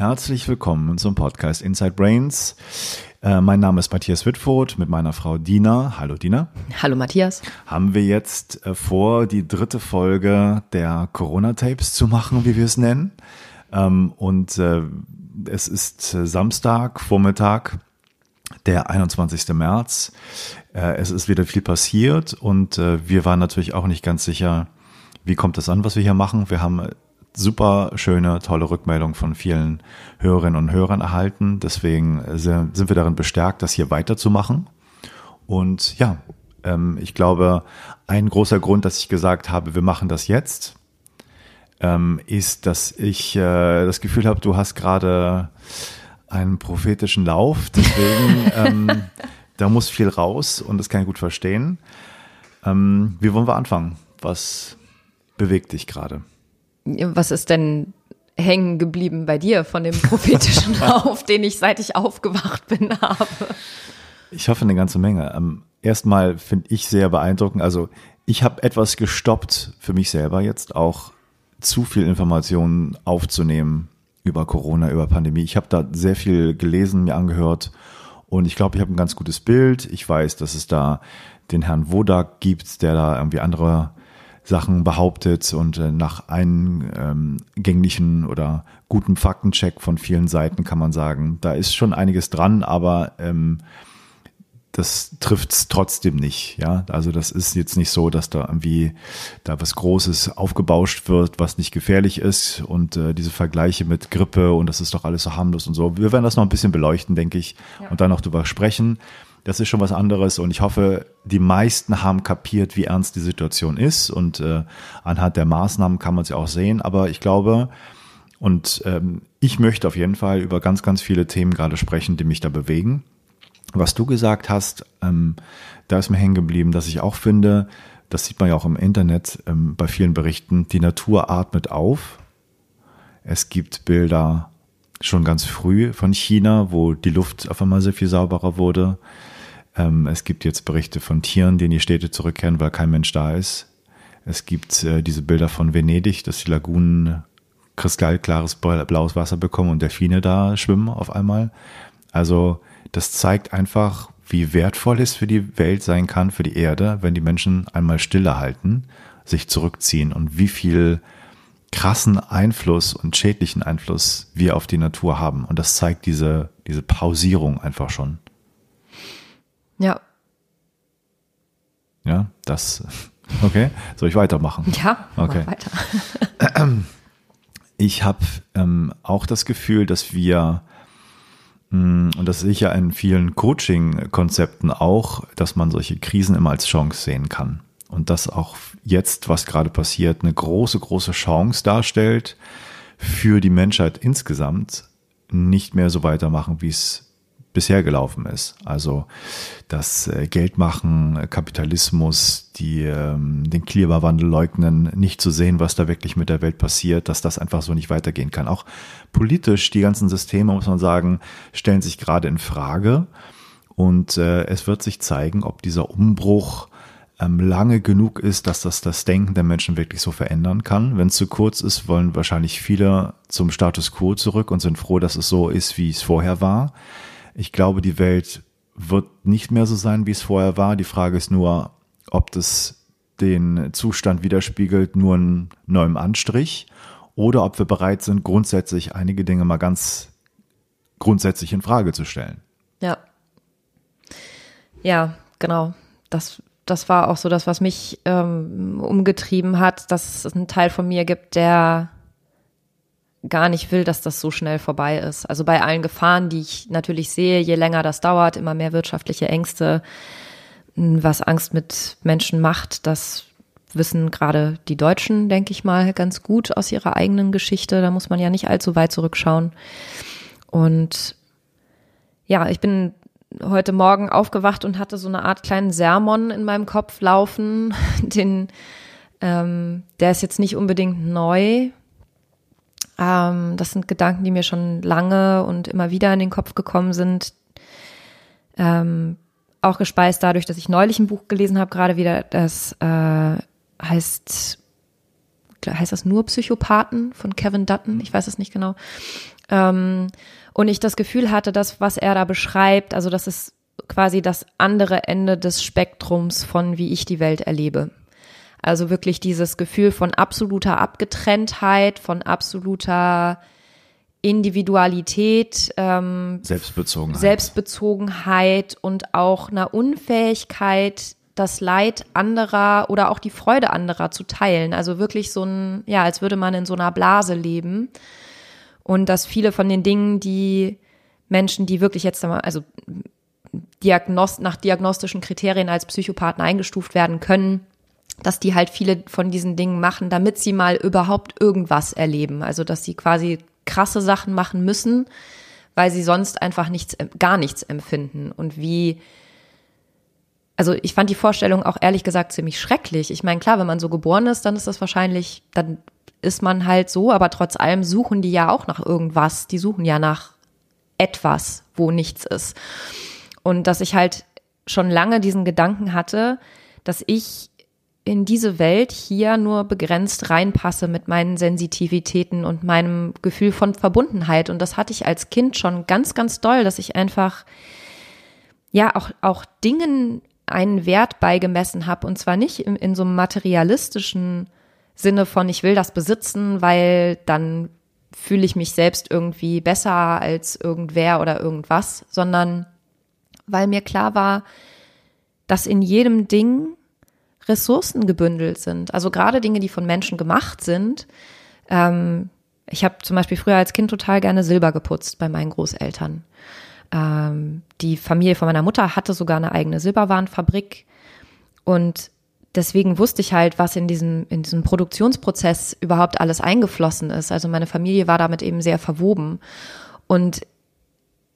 Herzlich willkommen zum Podcast Inside Brains. Äh, mein Name ist Matthias Wittfurt mit meiner Frau Dina. Hallo Dina. Hallo Matthias. Haben wir jetzt äh, vor, die dritte Folge der Corona-Tapes zu machen, wie wir es nennen. Ähm, und äh, es ist äh, Samstag, Vormittag, der 21. März. Äh, es ist wieder viel passiert und äh, wir waren natürlich auch nicht ganz sicher, wie kommt es an, was wir hier machen. Wir haben super schöne, tolle Rückmeldung von vielen Hörerinnen und Hörern erhalten. Deswegen sind wir darin bestärkt, das hier weiterzumachen. Und ja, ähm, ich glaube, ein großer Grund, dass ich gesagt habe, wir machen das jetzt, ähm, ist, dass ich äh, das Gefühl habe, du hast gerade einen prophetischen Lauf. Deswegen, ähm, da muss viel raus und das kann ich gut verstehen. Ähm, wie wollen wir anfangen? Was bewegt dich gerade? Was ist denn hängen geblieben bei dir von dem prophetischen Lauf, den ich seit ich aufgewacht bin habe? Ich hoffe eine ganze Menge. Ähm, erstmal finde ich sehr beeindruckend. Also ich habe etwas gestoppt für mich selber jetzt auch zu viel Informationen aufzunehmen über Corona, über Pandemie. Ich habe da sehr viel gelesen, mir angehört und ich glaube, ich habe ein ganz gutes Bild. Ich weiß, dass es da den Herrn Wodak gibt, der da irgendwie andere Sachen behauptet und äh, nach eingänglichen oder guten Faktencheck von vielen Seiten kann man sagen, da ist schon einiges dran, aber ähm, das trifft es trotzdem nicht. Ja, also das ist jetzt nicht so, dass da irgendwie da was Großes aufgebauscht wird, was nicht gefährlich ist und äh, diese Vergleiche mit Grippe und das ist doch alles so harmlos und so. Wir werden das noch ein bisschen beleuchten, denke ich, ja. und dann noch drüber sprechen. Das ist schon was anderes und ich hoffe, die meisten haben kapiert, wie ernst die Situation ist und äh, anhand der Maßnahmen kann man es ja auch sehen. Aber ich glaube, und ähm, ich möchte auf jeden Fall über ganz, ganz viele Themen gerade sprechen, die mich da bewegen was du gesagt hast, ähm, da ist mir hängen geblieben, dass ich auch finde, das sieht man ja auch im Internet ähm, bei vielen Berichten, die Natur atmet auf. Es gibt Bilder schon ganz früh von China, wo die Luft auf einmal sehr viel sauberer wurde. Ähm, es gibt jetzt Berichte von Tieren, die in die Städte zurückkehren, weil kein Mensch da ist. Es gibt äh, diese Bilder von Venedig, dass die Lagunen kristallklares blaues Wasser bekommen und Delfine da schwimmen auf einmal. Also das zeigt einfach, wie wertvoll es für die Welt sein kann, für die Erde, wenn die Menschen einmal stille halten, sich zurückziehen und wie viel krassen Einfluss und schädlichen Einfluss wir auf die Natur haben. Und das zeigt diese, diese Pausierung einfach schon. Ja. Ja, das, okay. Soll ich weitermachen? Ja, okay. weiter. Ich habe ähm, auch das Gefühl, dass wir Mm, und das sehe ich ja in vielen Coaching-Konzepten auch, dass man solche Krisen immer als Chance sehen kann. Und dass auch jetzt, was gerade passiert, eine große, große Chance darstellt für die Menschheit insgesamt, nicht mehr so weitermachen, wie es bisher gelaufen ist. Also das äh, Geldmachen, Kapitalismus, die ähm, den Klimawandel leugnen, nicht zu sehen, was da wirklich mit der Welt passiert, dass das einfach so nicht weitergehen kann. Auch politisch, die ganzen Systeme, muss man sagen, stellen sich gerade in Frage. Und äh, es wird sich zeigen, ob dieser Umbruch ähm, lange genug ist, dass das das Denken der Menschen wirklich so verändern kann. Wenn es zu kurz ist, wollen wahrscheinlich viele zum Status quo zurück und sind froh, dass es so ist, wie es vorher war. Ich glaube, die Welt wird nicht mehr so sein, wie es vorher war. Die Frage ist nur, ob das den Zustand widerspiegelt, nur einen neuen Anstrich, oder ob wir bereit sind, grundsätzlich einige Dinge mal ganz grundsätzlich in Frage zu stellen. Ja. Ja, genau. Das, das war auch so das, was mich ähm, umgetrieben hat, dass es einen Teil von mir gibt, der gar nicht will, dass das so schnell vorbei ist. Also bei allen Gefahren, die ich natürlich sehe, je länger das dauert, immer mehr wirtschaftliche Ängste, was Angst mit Menschen macht, das wissen gerade die Deutschen, denke ich mal, ganz gut aus ihrer eigenen Geschichte. Da muss man ja nicht allzu weit zurückschauen. Und ja, ich bin heute Morgen aufgewacht und hatte so eine Art kleinen Sermon in meinem Kopf laufen. Den, ähm, der ist jetzt nicht unbedingt neu, ähm, das sind Gedanken, die mir schon lange und immer wieder in den Kopf gekommen sind. Ähm, auch gespeist dadurch, dass ich neulich ein Buch gelesen habe, gerade wieder, das äh, heißt heißt das nur Psychopathen von Kevin Dutton, ich weiß es nicht genau. Ähm, und ich das Gefühl hatte, dass was er da beschreibt, also das ist quasi das andere Ende des Spektrums von wie ich die Welt erlebe. Also wirklich dieses Gefühl von absoluter Abgetrenntheit, von absoluter Individualität, ähm, Selbstbezogenheit. Selbstbezogenheit und auch einer Unfähigkeit, das Leid anderer oder auch die Freude anderer zu teilen. Also wirklich so ein, ja, als würde man in so einer Blase leben. Und dass viele von den Dingen, die Menschen, die wirklich jetzt, also Diagnost nach diagnostischen Kriterien als Psychopathen eingestuft werden können, dass die halt viele von diesen Dingen machen, damit sie mal überhaupt irgendwas erleben. Also dass sie quasi krasse Sachen machen müssen, weil sie sonst einfach nichts, gar nichts empfinden. Und wie, also ich fand die Vorstellung auch ehrlich gesagt ziemlich schrecklich. Ich meine, klar, wenn man so geboren ist, dann ist das wahrscheinlich, dann ist man halt so, aber trotz allem suchen die ja auch nach irgendwas. Die suchen ja nach etwas, wo nichts ist. Und dass ich halt schon lange diesen Gedanken hatte, dass ich in diese Welt hier nur begrenzt reinpasse mit meinen Sensitivitäten und meinem Gefühl von Verbundenheit. Und das hatte ich als Kind schon ganz, ganz doll, dass ich einfach, ja, auch, auch Dingen einen Wert beigemessen habe. Und zwar nicht in, in so einem materialistischen Sinne von, ich will das besitzen, weil dann fühle ich mich selbst irgendwie besser als irgendwer oder irgendwas, sondern weil mir klar war, dass in jedem Ding Ressourcen gebündelt sind. Also gerade Dinge, die von Menschen gemacht sind. Ähm, ich habe zum Beispiel früher als Kind total gerne Silber geputzt bei meinen Großeltern. Ähm, die Familie von meiner Mutter hatte sogar eine eigene Silberwarenfabrik und deswegen wusste ich halt, was in diesem, in diesem Produktionsprozess überhaupt alles eingeflossen ist. Also meine Familie war damit eben sehr verwoben. Und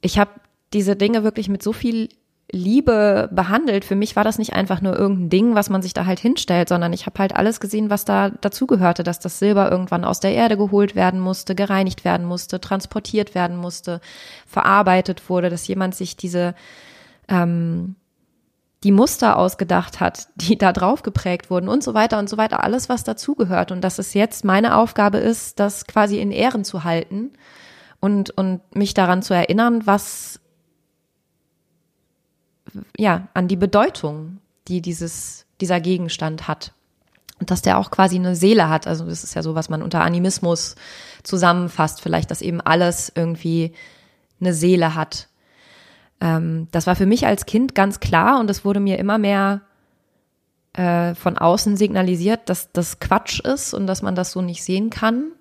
ich habe diese Dinge wirklich mit so viel Liebe behandelt. Für mich war das nicht einfach nur irgendein Ding, was man sich da halt hinstellt, sondern ich habe halt alles gesehen, was da dazugehörte, dass das Silber irgendwann aus der Erde geholt werden musste, gereinigt werden musste, transportiert werden musste, verarbeitet wurde, dass jemand sich diese ähm, die Muster ausgedacht hat, die da drauf geprägt wurden und so weiter und so weiter, alles, was dazugehört. Und dass es jetzt meine Aufgabe ist, das quasi in Ehren zu halten und, und mich daran zu erinnern, was ja, an die Bedeutung, die dieses, dieser Gegenstand hat. Und dass der auch quasi eine Seele hat. Also das ist ja so, was man unter Animismus zusammenfasst, vielleicht, dass eben alles irgendwie eine Seele hat. Ähm, das war für mich als Kind ganz klar und es wurde mir immer mehr äh, von außen signalisiert, dass das Quatsch ist und dass man das so nicht sehen kann.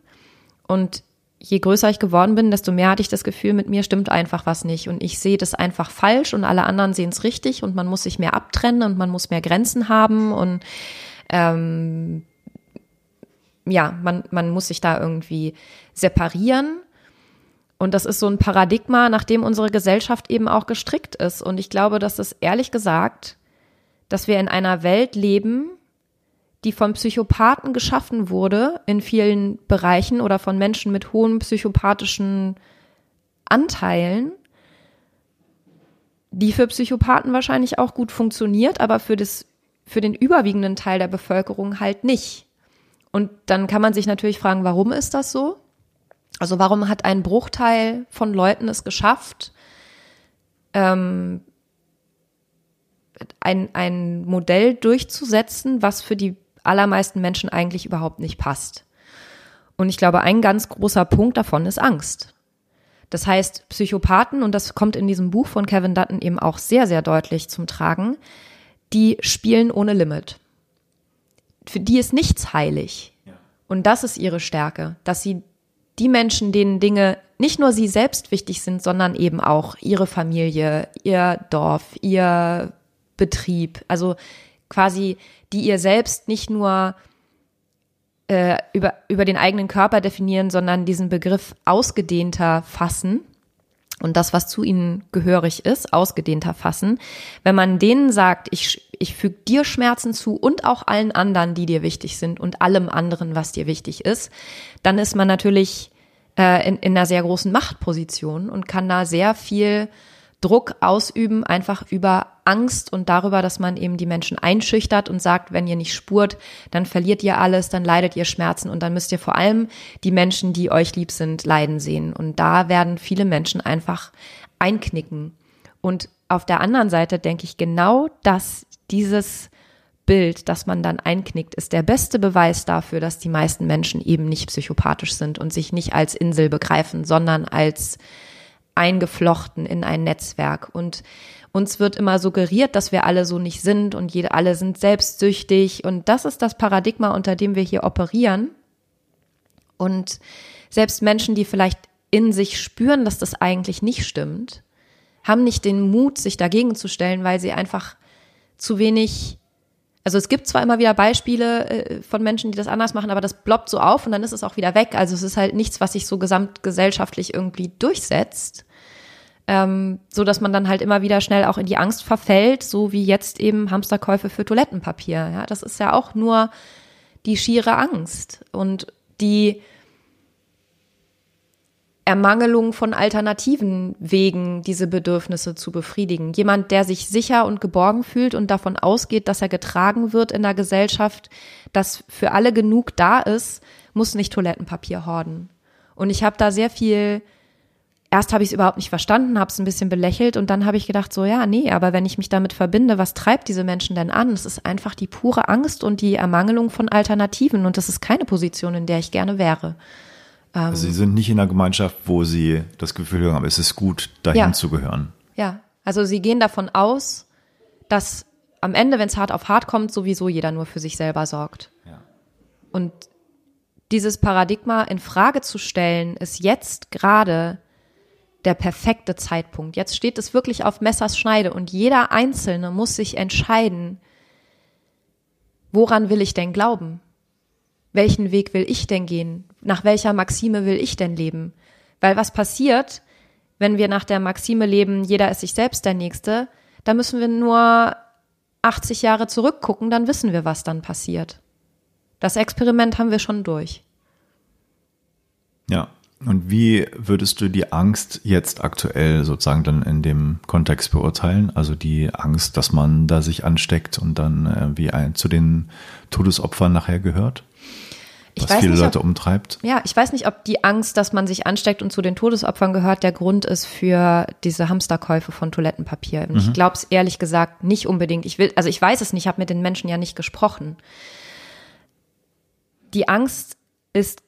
Und je größer ich geworden bin, desto mehr hatte ich das Gefühl, mit mir stimmt einfach was nicht. Und ich sehe das einfach falsch und alle anderen sehen es richtig und man muss sich mehr abtrennen und man muss mehr Grenzen haben und ähm, ja, man, man muss sich da irgendwie separieren. Und das ist so ein Paradigma, nach dem unsere Gesellschaft eben auch gestrickt ist. Und ich glaube, dass es ehrlich gesagt, dass wir in einer Welt leben, die von Psychopathen geschaffen wurde in vielen Bereichen oder von Menschen mit hohen psychopathischen Anteilen, die für Psychopathen wahrscheinlich auch gut funktioniert, aber für das, für den überwiegenden Teil der Bevölkerung halt nicht. Und dann kann man sich natürlich fragen, warum ist das so? Also warum hat ein Bruchteil von Leuten es geschafft, ähm, ein, ein Modell durchzusetzen, was für die allermeisten Menschen eigentlich überhaupt nicht passt. Und ich glaube, ein ganz großer Punkt davon ist Angst. Das heißt, Psychopathen, und das kommt in diesem Buch von Kevin Dutton eben auch sehr, sehr deutlich zum Tragen, die spielen ohne Limit. Für die ist nichts heilig. Und das ist ihre Stärke, dass sie die Menschen, denen Dinge nicht nur sie selbst wichtig sind, sondern eben auch ihre Familie, ihr Dorf, ihr Betrieb, also quasi die ihr selbst nicht nur äh, über, über den eigenen Körper definieren, sondern diesen Begriff ausgedehnter fassen und das, was zu ihnen gehörig ist, ausgedehnter fassen. Wenn man denen sagt, ich, ich füge dir Schmerzen zu und auch allen anderen, die dir wichtig sind und allem anderen, was dir wichtig ist, dann ist man natürlich äh, in, in einer sehr großen Machtposition und kann da sehr viel Druck ausüben, einfach über Angst und darüber, dass man eben die Menschen einschüchtert und sagt, wenn ihr nicht spurt, dann verliert ihr alles, dann leidet ihr Schmerzen und dann müsst ihr vor allem die Menschen, die euch lieb sind, leiden sehen. Und da werden viele Menschen einfach einknicken. Und auf der anderen Seite denke ich genau, dass dieses Bild, das man dann einknickt, ist der beste Beweis dafür, dass die meisten Menschen eben nicht psychopathisch sind und sich nicht als Insel begreifen, sondern als eingeflochten in ein Netzwerk. Und uns wird immer suggeriert, dass wir alle so nicht sind und jede, alle sind selbstsüchtig. Und das ist das Paradigma, unter dem wir hier operieren. Und selbst Menschen, die vielleicht in sich spüren, dass das eigentlich nicht stimmt, haben nicht den Mut, sich dagegen zu stellen, weil sie einfach zu wenig also es gibt zwar immer wieder Beispiele äh, von Menschen, die das anders machen, aber das ploppt so auf und dann ist es auch wieder weg. Also es ist halt nichts, was sich so gesamtgesellschaftlich irgendwie durchsetzt. Ähm, so dass man dann halt immer wieder schnell auch in die Angst verfällt, so wie jetzt eben Hamsterkäufe für Toilettenpapier. Ja, das ist ja auch nur die schiere Angst und die Ermangelung von alternativen Wegen, diese Bedürfnisse zu befriedigen. Jemand, der sich sicher und geborgen fühlt und davon ausgeht, dass er getragen wird in der Gesellschaft, dass für alle genug da ist, muss nicht Toilettenpapier horden. Und ich habe da sehr viel, erst habe ich es überhaupt nicht verstanden, habe es ein bisschen belächelt und dann habe ich gedacht, so ja, nee, aber wenn ich mich damit verbinde, was treibt diese Menschen denn an? Es ist einfach die pure Angst und die Ermangelung von Alternativen und das ist keine Position, in der ich gerne wäre. Also sie sind nicht in einer Gemeinschaft, wo sie das Gefühl haben, es ist gut, dahin Ja. zu gehören. Ja, also sie gehen davon aus, dass am Ende, wenn es hart auf hart kommt, sowieso jeder nur für sich selber sorgt. Ja. Und dieses Paradigma in Frage zu stellen, ist jetzt gerade der perfekte Zeitpunkt. Jetzt steht es wirklich auf Messers Schneide und jeder Einzelne muss sich entscheiden, woran will ich denn glauben? Welchen Weg will ich denn gehen? Nach welcher Maxime will ich denn leben? Weil was passiert, wenn wir nach der Maxime leben, jeder ist sich selbst der Nächste, da müssen wir nur 80 Jahre zurückgucken, dann wissen wir, was dann passiert. Das Experiment haben wir schon durch. Ja. Und wie würdest du die Angst jetzt aktuell sozusagen dann in dem Kontext beurteilen? Also die Angst, dass man da sich ansteckt und dann äh, wie ein, zu den Todesopfern nachher gehört? Ich Was weiß viele nicht, Leute ob- umtreibt? Ja, ich weiß nicht, ob die Angst, dass man sich ansteckt und zu den Todesopfern gehört, der Grund ist für diese Hamsterkäufe von Toilettenpapier. Und Ich glaube es ehrlich gesagt nicht unbedingt. Ich will, also ich weiß es nicht, ich habe mit den Menschen ja nicht gesprochen. Die Angst ist,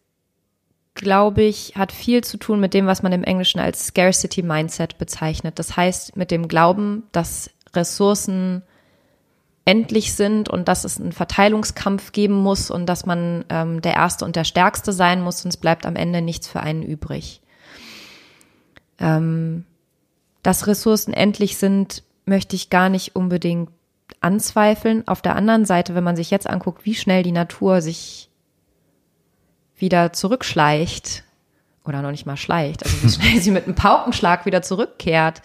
glaube ich, hat viel zu tun mit dem, was man im Englischen als Scarcity Mindset bezeichnet. Das heißt, mit dem Glauben, dass Ressourcen endlich sind und dass es einen Verteilungskampf geben muss und dass man ähm, der Erste und der Stärkste sein muss, sonst bleibt am Ende nichts für einen übrig. Ähm, dass Ressourcen endlich sind, möchte ich gar nicht unbedingt anzweifeln. Auf der anderen Seite, wenn man sich jetzt anguckt, wie schnell die Natur sich wieder zurückschleicht, oder noch nicht mal schleicht, also wie schnell sie mit einem Paukenschlag wieder zurückkehrt,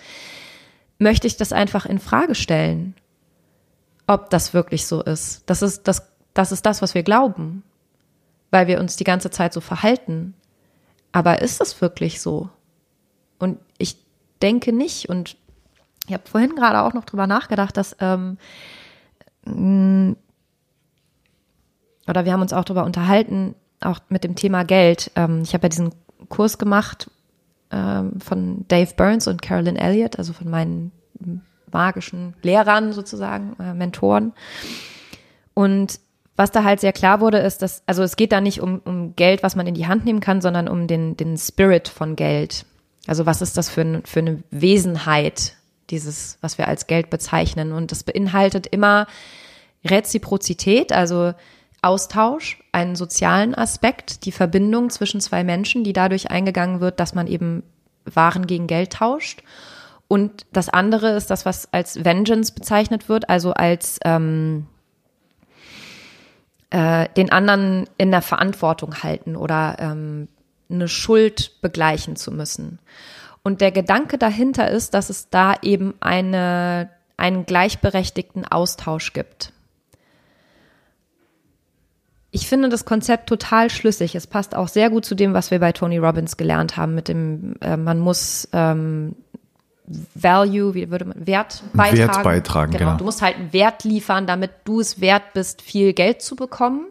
möchte ich das einfach in Frage stellen ob das wirklich so ist. Das ist das, das ist das, was wir glauben, weil wir uns die ganze Zeit so verhalten. Aber ist das wirklich so? Und ich denke nicht. Und ich habe vorhin gerade auch noch drüber nachgedacht, dass ähm, mh, oder wir haben uns auch darüber unterhalten, auch mit dem Thema Geld. Ähm, ich habe ja diesen Kurs gemacht ähm, von Dave Burns und Carolyn Elliott, also von meinen magischen Lehrern sozusagen, äh, Mentoren. Und was da halt sehr klar wurde, ist, dass, also es geht da nicht um, um Geld, was man in die Hand nehmen kann, sondern um den, den Spirit von Geld. Also was ist das für, ein, für eine Wesenheit, dieses, was wir als Geld bezeichnen. Und das beinhaltet immer Reziprozität, also Austausch, einen sozialen Aspekt, die Verbindung zwischen zwei Menschen, die dadurch eingegangen wird, dass man eben Waren gegen Geld tauscht. Und das andere ist das, was als Vengeance bezeichnet wird, also als ähm, äh, den anderen in der Verantwortung halten oder ähm, eine Schuld begleichen zu müssen. Und der Gedanke dahinter ist, dass es da eben eine, einen gleichberechtigten Austausch gibt. Ich finde das Konzept total schlüssig. Es passt auch sehr gut zu dem, was wir bei Tony Robbins gelernt haben, mit dem, äh, man muss ähm, Value, wie würde man, Wert beitragen. Wert beitragen, genau. genau. Du musst halt einen Wert liefern, damit du es wert bist, viel Geld zu bekommen.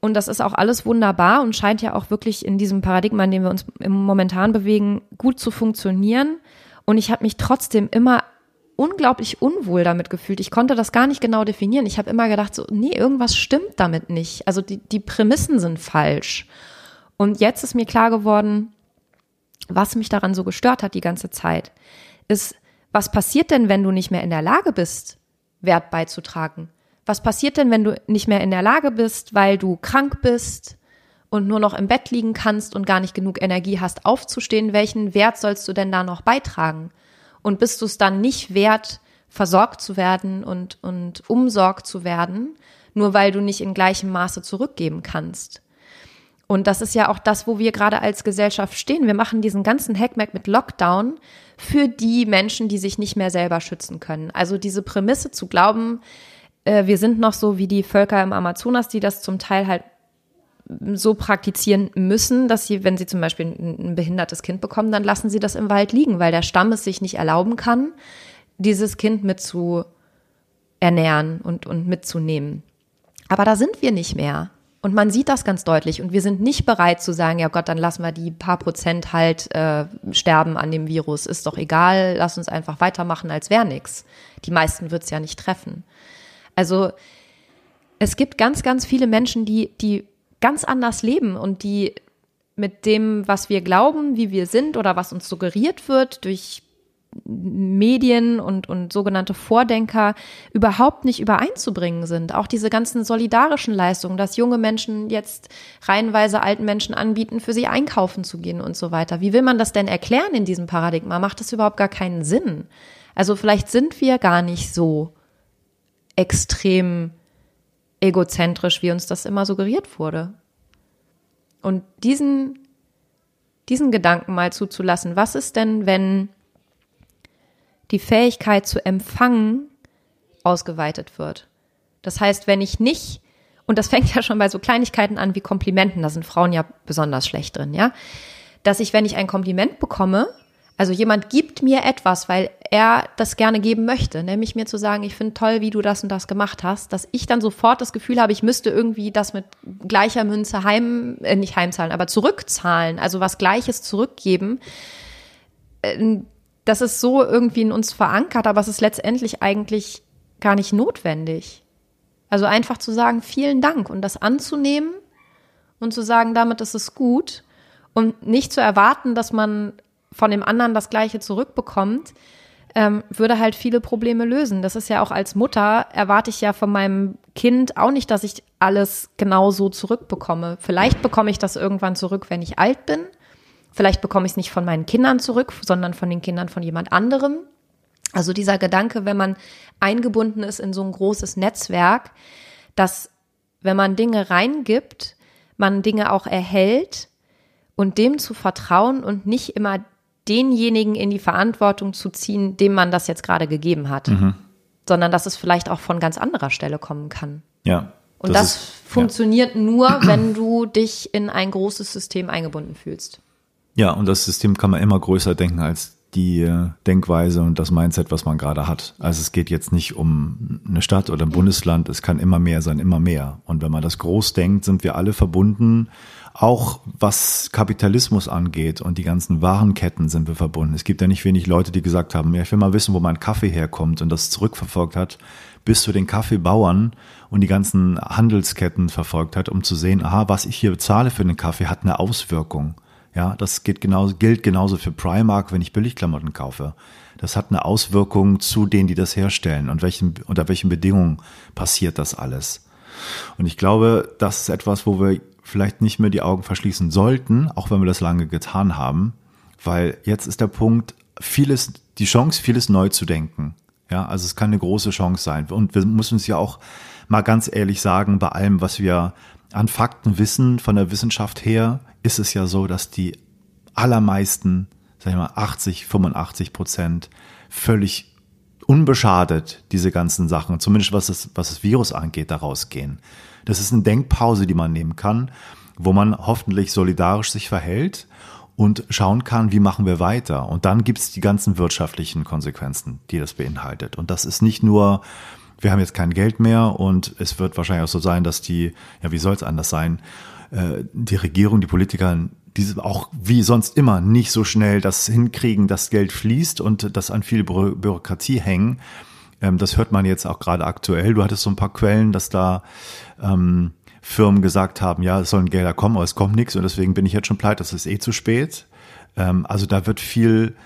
Und das ist auch alles wunderbar und scheint ja auch wirklich in diesem Paradigma, in dem wir uns momentan bewegen, gut zu funktionieren. Und ich habe mich trotzdem immer unglaublich unwohl damit gefühlt. Ich konnte das gar nicht genau definieren. Ich habe immer gedacht, so, nee, irgendwas stimmt damit nicht. Also die, die Prämissen sind falsch. Und jetzt ist mir klar geworden, was mich daran so gestört hat die ganze Zeit, ist, was passiert denn, wenn du nicht mehr in der Lage bist, Wert beizutragen? Was passiert denn, wenn du nicht mehr in der Lage bist, weil du krank bist und nur noch im Bett liegen kannst und gar nicht genug Energie hast, aufzustehen? Welchen Wert sollst du denn da noch beitragen? Und bist du es dann nicht wert, versorgt zu werden und, und umsorgt zu werden, nur weil du nicht in gleichem Maße zurückgeben kannst? Und das ist ja auch das, wo wir gerade als Gesellschaft stehen. Wir machen diesen ganzen Hackmack mit Lockdown für die Menschen, die sich nicht mehr selber schützen können. Also diese Prämisse zu glauben, äh, wir sind noch so wie die Völker im Amazonas, die das zum Teil halt so praktizieren müssen, dass sie, wenn sie zum Beispiel ein, behindertes Kind bekommen, dann lassen sie das im Wald liegen, weil der Stamm es sich nicht erlauben kann, dieses Kind mit zu ernähren und, und mitzunehmen. Aber da sind wir nicht mehr. Und man sieht das ganz deutlich. Und wir sind nicht bereit zu sagen, ja Gott, dann lassen wir die paar Prozent halt äh, sterben an dem Virus. Ist doch egal, lass uns einfach weitermachen, als wäre nichts. Die meisten wird es ja nicht treffen. Also es gibt ganz, ganz viele Menschen, die, die ganz anders leben und die mit dem, was wir glauben, wie wir sind oder was uns suggeriert wird durch Medien und, und sogenannte Vordenker überhaupt nicht übereinzubringen sind. Auch diese ganzen solidarischen Leistungen, dass junge Menschen jetzt reihenweise alten Menschen anbieten, für sie einkaufen zu gehen und so weiter. Wie will man das denn erklären in diesem Paradigma? Macht das überhaupt gar keinen Sinn? Also vielleicht sind wir gar nicht so extrem egozentrisch, wie uns das immer suggeriert wurde. Und diesen, diesen Gedanken mal zuzulassen, was ist denn, wenn die Fähigkeit zu empfangen ausgeweitet wird? Das heißt, wenn ich nicht, und das fängt ja schon bei so Kleinigkeiten an wie Komplimenten, da sind Frauen ja besonders schlecht drin, ja, dass ich, wenn ich ein Kompliment bekomme, also jemand gibt mir etwas, weil er das gerne geben möchte, nämlich mir zu sagen, ich finde toll, wie du das und das gemacht hast, dass ich dann sofort das Gefühl habe, ich müsste irgendwie das mit gleicher Münze heim, äh, nicht heimzahlen, aber zurückzahlen, also was Gleiches zurückgeben. Äh, das ist so irgendwie in uns verankert, aber es ist letztendlich eigentlich gar nicht notwendig. Also einfach zu sagen, vielen Dank und das anzunehmen und zu sagen, damit ist es gut und nicht zu erwarten, dass man von dem anderen das Gleiche zurückbekommt, ähm, würde halt viele Probleme lösen. Das ist ja auch als Mutter, erwarte ich ja von meinem Kind auch nicht, dass ich alles genau so zurückbekomme. Vielleicht bekomme ich das irgendwann zurück, wenn ich alt bin. Vielleicht bekomme ich es nicht von meinen Kindern zurück, sondern von den Kindern von jemand anderem. Also dieser Gedanke, wenn man eingebunden ist in so ein großes Netzwerk, dass wenn man Dinge reingibt, man Dinge auch erhält und dem zu vertrauen und nicht immer denjenigen in die Verantwortung zu ziehen, dem man das jetzt gerade gegeben hat, mhm. sondern dass es vielleicht auch von ganz anderer Stelle kommen kann. Ja. Und das, das ist, funktioniert ja. nur, wenn du dich in ein großes System eingebunden fühlst. Ja, und das System kann man immer größer denken als die äh, Denkweise und das Mindset, was man gerade hat. Also es geht jetzt nicht um eine Stadt oder ein Bundesland, es kann immer mehr sein, immer mehr. Und wenn man das groß denkt, sind wir alle verbunden auch was Kapitalismus angeht und die ganzen Warenketten sind wir verbunden. Es gibt ja nicht wenig Leute, die gesagt haben, ja, ich will mal wissen, wo mein Kaffee herkommt und das zurückverfolgt hat bis zu den Kaffeebauern und die ganzen Handelsketten verfolgt hat, um zu sehen, aha, was ich hier bezahle für den Kaffee, hat eine Auswirkung. Ja, das geht genauso, gilt genauso für Primark, wenn ich Billigklamotten kaufe. Das hat eine Auswirkung zu denen, die das herstellen und welchen, unter welchen Bedingungen passiert das alles. Und ich glaube, das ist etwas, wo wir vielleicht nicht mehr die Augen verschließen sollten, auch wenn wir das lange getan haben, weil jetzt ist der Punkt, vieles, die Chance, vieles neu zu denken. Ja, also es kann eine große Chance sein. Und wir müssen uns ja auch mal ganz ehrlich sagen, bei allem, was wir an Fakten wissen von der Wissenschaft her, ist es ja so, dass die allermeisten, sag ich mal, 80, 85 Prozent völlig unbeschadet diese ganzen Sachen, zumindest was das, was das Virus angeht, daraus gehen. Das ist eine Denkpause, die man nehmen kann, wo man hoffentlich solidarisch sich verhält und schauen kann, wie machen wir weiter. Und dann gibt es die ganzen wirtschaftlichen Konsequenzen, die das beinhaltet. Und das ist nicht nur, wir haben jetzt kein Geld mehr und es wird wahrscheinlich auch so sein, dass die, ja, wie soll es anders sein, äh, die Regierung, die Politiker diese auch wie sonst immer nicht so schnell das hinkriegen, dass Geld fließt und das an viel Bü Bürokratie hängen. Ähm, das hört man jetzt auch gerade aktuell. Du hattest so ein paar Quellen, dass da ähm, Firmen gesagt haben, ja, es sollen Gelder kommen, aber es kommt nichts und deswegen bin ich jetzt schon pleite, das ist eh zu spät. Ähm, also da wird viel,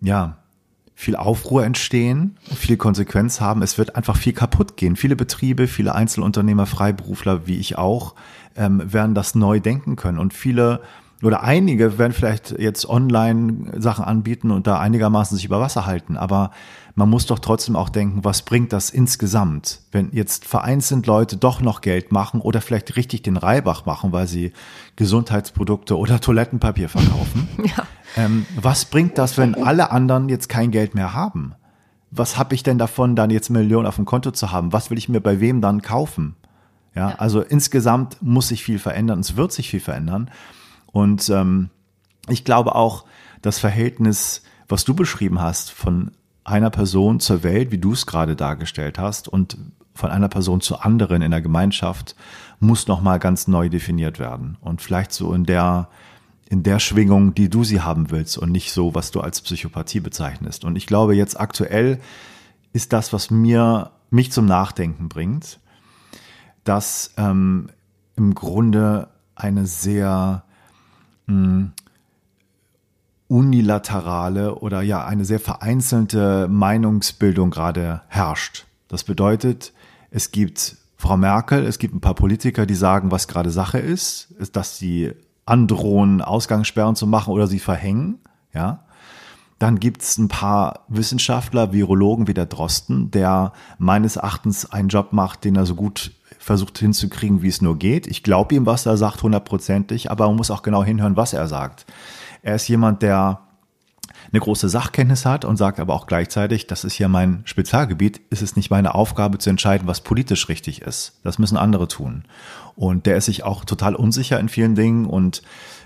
ja, viel Aufruhr entstehen, viel Konsequenz haben. Es wird einfach viel kaputt gehen. Viele Betriebe, viele Einzelunternehmer, Freiberufler, wie ich auch, ähm, werden das neu denken können. Und viele oder einige werden vielleicht jetzt online Sachen anbieten und da einigermaßen sich über Wasser halten. Aber man muss doch trotzdem auch denken, was bringt das insgesamt, wenn jetzt vereinzelt Leute doch noch Geld machen oder vielleicht richtig den Reibach machen, weil sie Gesundheitsprodukte oder Toilettenpapier verkaufen. Ja. Ähm, was bringt das, wenn alle anderen jetzt kein Geld mehr haben? Was habe ich denn davon, dann jetzt Millionen auf dem Konto zu haben? Was will ich mir bei wem dann kaufen? Ja, ja. also insgesamt muss sich viel verändern. Es wird sich viel verändern. Und ähm, ich glaube auch, das Verhältnis, was du beschrieben hast, von einer Person zur Welt, wie du es gerade dargestellt hast, und von einer Person zu anderen in der Gemeinschaft, muss nochmal ganz neu definiert werden. Und vielleicht so in der, in der Schwingung, die du sie haben willst und nicht so, was du als Psychopathie bezeichnest. Und ich glaube, jetzt aktuell ist das, was mir, mich zum Nachdenken bringt, dass ähm, im Grunde eine sehr mh, unilaterale oder ja eine sehr vereinzelte Meinungsbildung gerade herrscht. Das bedeutet, es gibt Frau Merkel, es gibt ein paar Politiker, die sagen, was gerade Sache ist, ist, dass sie androhen, Ausgangssperren zu machen oder sie verhängen, ja. Dann gibt es ein paar Wissenschaftler, Virologen wie der Drosten, der meines Erachtens einen Job macht, den er so gut versucht hinzukriegen, wie es nur geht. Ich glaube ihm, was er sagt, hundertprozentig, aber man muss auch genau hinhören, was er sagt. Er ist jemand, der eine große Sachkenntnis hat und sagt aber auch gleichzeitig, das ist hier mein Spezialgebiet, ist es nicht meine Aufgabe zu entscheiden, was politisch richtig ist. Das müssen andere tun. Und der ist sich auch total unsicher in vielen Dingen und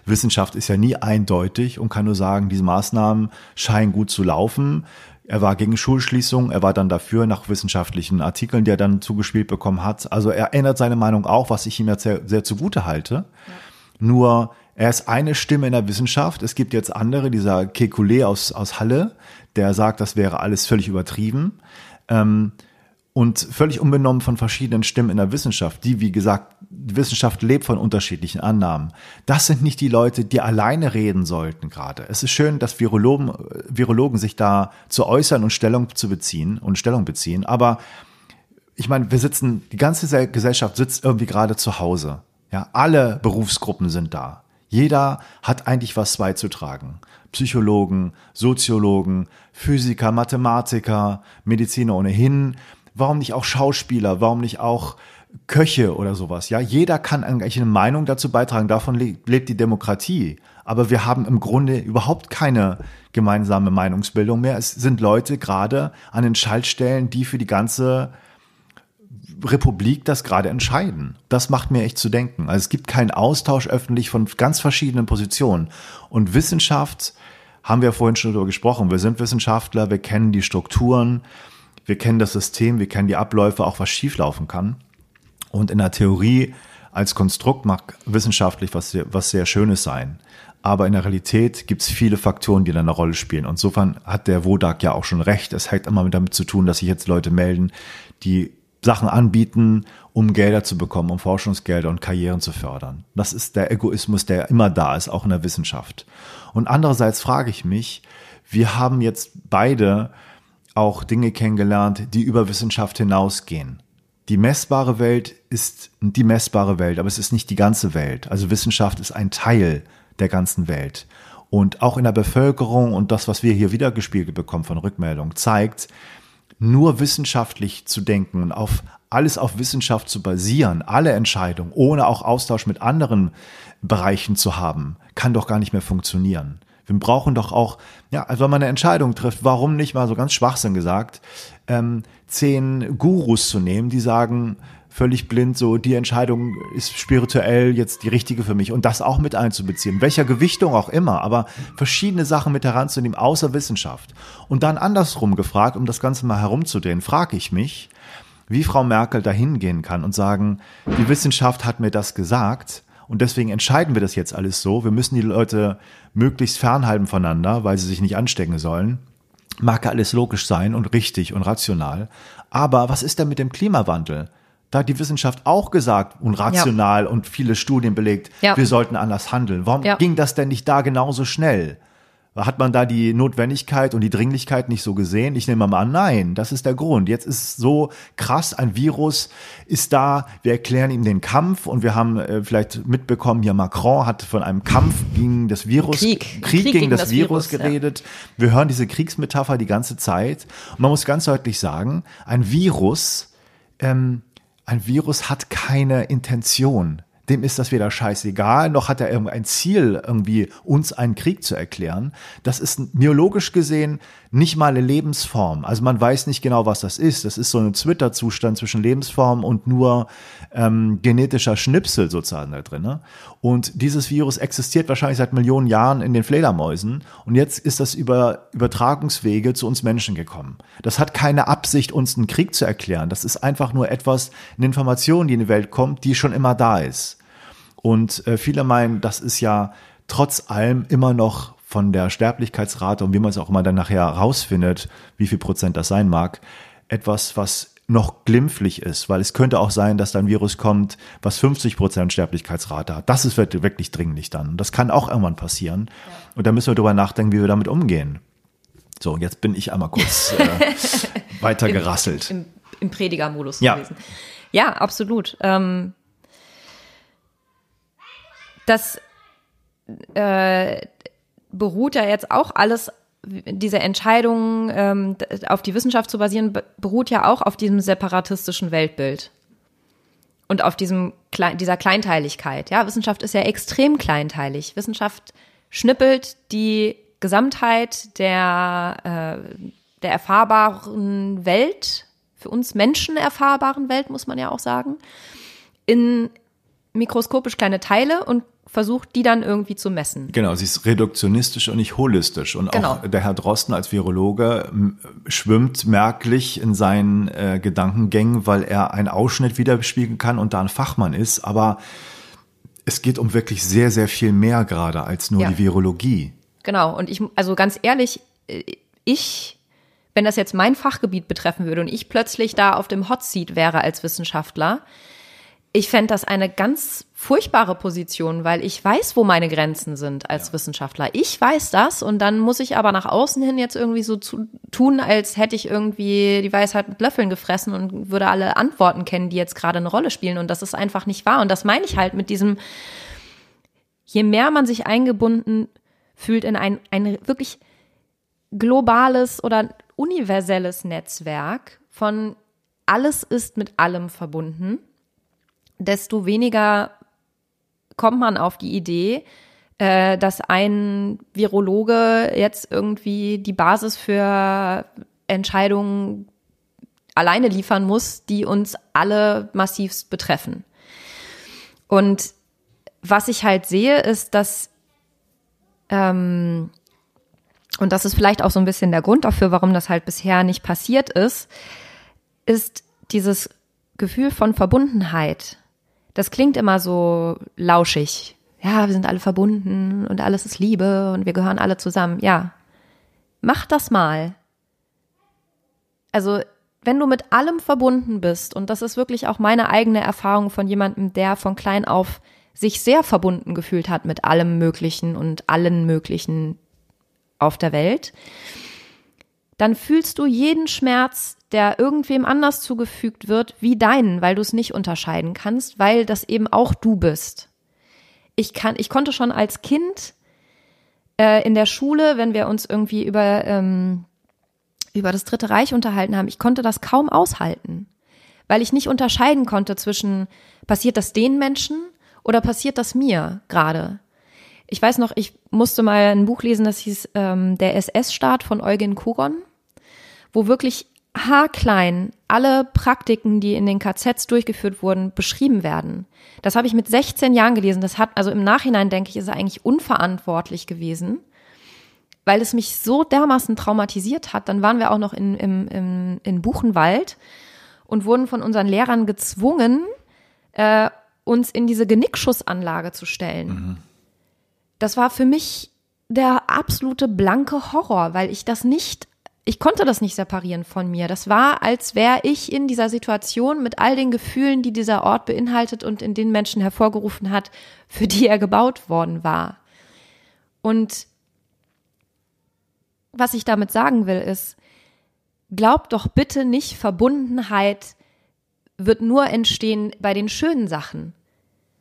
Wissenschaft ist ja nie eindeutig und kann nur sagen, diese Maßnahmen scheinen gut zu laufen. Er war gegen Schulschließung, er war dann dafür nach wissenschaftlichen Artikeln, die er dann zugespielt bekommen hat. Also er ändert seine Meinung auch, was ich ihm jetzt sehr, sehr zugute halte. Ja. Nur er ist eine Stimme in der Wissenschaft. Es gibt jetzt andere, dieser Kekulé aus, aus Halle, der sagt, das wäre alles völlig übertrieben. Ähm, und völlig unbenommen von verschiedenen Stimmen in der Wissenschaft, die, wie gesagt, Wissenschaft lebt von unterschiedlichen Annahmen. Das sind nicht die Leute, die alleine reden sollten gerade. Es ist schön, dass Virologen, Virologen sich da zu äußern und Stellung zu beziehen und Stellung beziehen. Aber ich meine, wir sitzen, die ganze Gesellschaft sitzt irgendwie gerade zu Hause. Ja, alle Berufsgruppen sind da. Jeder hat eigentlich was beizutragen. Psychologen, Soziologen, Physiker, Mathematiker, Mediziner ohnehin, warum nicht auch Schauspieler, warum nicht auch Köche oder sowas, ja? Jeder kann eigentlich eine Meinung dazu beitragen, davon lebt die Demokratie. Aber wir haben im Grunde überhaupt keine gemeinsame Meinungsbildung mehr. Es sind Leute gerade an den Schaltstellen, die für die ganze Republik das gerade entscheiden. Das macht mir echt zu denken. Also es gibt keinen Austausch öffentlich von ganz verschiedenen Positionen. Und Wissenschaft, haben wir vorhin schon darüber gesprochen, wir sind Wissenschaftler, wir kennen die Strukturen, wir kennen das System, wir kennen die Abläufe, auch was schieflaufen kann. Und in der Theorie als Konstrukt mag wissenschaftlich was sehr, was sehr Schönes sein. Aber in der Realität gibt es viele Faktoren, die da eine Rolle spielen. Und insofern hat der Wodak ja auch schon recht. Es hat immer damit zu tun, dass sich jetzt Leute melden, die Sachen anbieten, um Gelder zu bekommen, um Forschungsgelder und Karrieren zu fördern. Das ist der Egoismus, der immer da ist, auch in der Wissenschaft. Und andererseits frage ich mich, wir haben jetzt beide auch Dinge kennengelernt, die über Wissenschaft hinausgehen. Die messbare Welt ist die messbare Welt, aber es ist nicht die ganze Welt. Also Wissenschaft ist ein Teil der ganzen Welt. Und auch in der Bevölkerung und das, was wir hier wiedergespiegelt bekommen von Rückmeldungen, zeigt, nur wissenschaftlich zu denken und auf alles auf Wissenschaft zu basieren, alle Entscheidungen, ohne auch Austausch mit anderen Bereichen zu haben, kann doch gar nicht mehr funktionieren. Wir brauchen doch auch, ja, also wenn man eine Entscheidung trifft, warum nicht mal so ganz Schwachsinn gesagt, ähm, zehn Gurus zu nehmen, die sagen, völlig blind so, die Entscheidung ist spirituell jetzt die richtige für mich und das auch mit einzubeziehen, welcher Gewichtung auch immer, aber verschiedene Sachen mit heranzunehmen, außer Wissenschaft. Und dann andersrum gefragt, um das Ganze mal herumzudrehen, frage ich mich, wie Frau Merkel dahin gehen kann und sagen, die Wissenschaft hat mir das gesagt und deswegen entscheiden wir das jetzt alles so. Wir müssen die Leute möglichst fernhalten voneinander, weil sie sich nicht anstecken sollen. Mag ja alles logisch sein und richtig und rational. Aber was ist denn mit dem Klimawandel? Da hat die Wissenschaft auch gesagt und rational ja. und viele Studien belegt, ja. wir sollten anders handeln. Warum ja. ging das denn nicht da genauso schnell? Hat man da die Notwendigkeit und die Dringlichkeit nicht so gesehen? Ich nehme mal an, nein, das ist der Grund. Jetzt ist es so krass, ein Virus ist da, wir erklären ihm den Kampf und wir haben äh, vielleicht mitbekommen, hier Macron hat von einem Kampf gegen das Virus, Krieg, Krieg, Krieg gegen, gegen, das, das Virus, Virus, geredet. Ja. Wir hören diese Kriegsmetapher die ganze Zeit. Und man muss ganz deutlich sagen, ein Virus, ähm, ein Virus hat keine Intention dem ist das weder scheißegal, noch hat er irgendein Ziel, irgendwie uns einen Krieg zu erklären. Das ist biologisch gesehen nicht mal eine Lebensform. Also man weiß nicht genau, was das ist. Das ist so ein Twitter-Zustand zwischen Lebensform und nur ähm, genetischer Schnipsel sozusagen da drin. Ne? Und dieses Virus existiert wahrscheinlich seit Millionen Jahren in den Fledermäusen. Und jetzt ist das über Übertragungswege zu uns Menschen gekommen. Das hat keine Absicht, uns einen Krieg zu erklären. Das ist einfach nur etwas, eine Information, die in die Welt kommt, die schon immer da ist. Und äh, viele meinen, das ist ja trotz allem immer noch von der Sterblichkeitsrate und wie man es auch immer dann nachher rausfindet, wie viel Prozent das sein mag, etwas, was noch glimpflich ist, weil es könnte auch sein, dass da ein Virus kommt, was 50 Prozent Sterblichkeitsrate hat. Das ist wirklich dringlich dann. Und das kann auch irgendwann passieren. Ja. Und da müssen wir darüber nachdenken, wie wir damit umgehen. So, jetzt bin ich einmal kurz äh, weiter gerasselt. Im, im, im Predigermodus ja. gewesen. Ja, absolut. Ähm, das äh, beruht ja jetzt auch alles, diese Entscheidung ähm, auf die Wissenschaft zu basieren, beruht ja auch auf diesem separatistischen Weltbild und auf diesem dieser Kleinteiligkeit. Ja, Wissenschaft ist ja extrem kleinteilig. Wissenschaft schnippelt die Gesamtheit der, äh, der erfahrbaren Welt, für uns Menschen erfahrbaren Welt, muss man ja auch sagen, in mikroskopisch kleine Teile und versucht, die dann irgendwie zu messen. Genau, sie ist reduktionistisch und nicht holistisch. Und genau. auch der Herr Drosten als Virologe schwimmt merklich in seinen äh, Gedankengängen, weil er einen Ausschnitt widerspiegeln kann und da ein Fachmann ist. Aber es geht um wirklich sehr, sehr viel mehr gerade als nur ja. die Virologie. Genau. Und ich, also ganz ehrlich, äh, ich, wenn das jetzt mein Fachgebiet betreffen würde und ich plötzlich da auf dem Hot Seat wäre als Wissenschaftler, ich fände das eine ganz furchtbare Position, weil ich weiß, wo meine Grenzen sind als ja. Wissenschaftler. Ich weiß das und dann muss ich aber nach außen hin jetzt irgendwie so zu, tun, als hätte ich irgendwie die Weisheit mit Löffeln gefressen und würde alle Antworten kennen, die jetzt gerade eine Rolle spielen. Und das ist einfach nicht wahr. Und das meine ich halt mit diesem, je mehr man sich eingebunden fühlt in ein, ein wirklich globales oder universelles Netzwerk von alles ist mit allem verbunden desto weniger kommt man auf die Idee, äh, dass ein Virologe jetzt irgendwie die Basis für Entscheidungen alleine liefern muss, die uns alle massivst betreffen. Und was ich halt sehe, ist, dass, ähm, und das ist vielleicht auch so ein bisschen der Grund dafür, warum das halt bisher nicht passiert ist, ist dieses Gefühl von Verbundenheit das klingt immer so lauschig. Ja, wir sind alle verbunden und alles ist Liebe und wir gehören alle zusammen. Ja, mach das mal. Also, wenn du mit allem verbunden bist, und das ist wirklich auch meine eigene Erfahrung von jemandem, der von klein auf sich sehr verbunden gefühlt hat mit allem Möglichen und allen Möglichen auf der Welt, dann fühlst du jeden Schmerz, der irgendwem anders zugefügt wird, wie deinen, weil du es nicht unterscheiden kannst, weil das eben auch du bist. Ich kann, ich konnte schon als Kind äh, in der Schule, wenn wir uns irgendwie über ähm, über das Dritte Reich unterhalten haben, ich konnte das kaum aushalten, weil ich nicht unterscheiden konnte zwischen passiert das den Menschen oder passiert das mir gerade. Ich weiß noch, ich musste mal ein Buch lesen, das hieß ähm, Der SS-Staat von Eugen Kuron, wo wirklich haarklein alle Praktiken, die in den KZs durchgeführt wurden, beschrieben werden. Das habe ich mit 16 Jahren gelesen. Das hat, also im Nachhinein denke ich, ist er eigentlich unverantwortlich gewesen, weil es mich so dermaßen traumatisiert hat. Dann waren wir auch noch in, in, in, in Buchenwald und wurden von unseren Lehrern gezwungen, äh, uns in diese Genickschussanlage zu stellen. Mhm. Das war für mich der absolute blanke Horror, weil ich das nicht ich konnte das nicht separieren von mir. Das war, als wäre ich in dieser Situation mit all den Gefühlen, die dieser Ort beinhaltet und in den Menschen hervorgerufen hat, für die er gebaut worden war. Und was ich damit sagen will, ist, glaubt doch bitte nicht, Verbundenheit wird nur entstehen bei den schönen Sachen.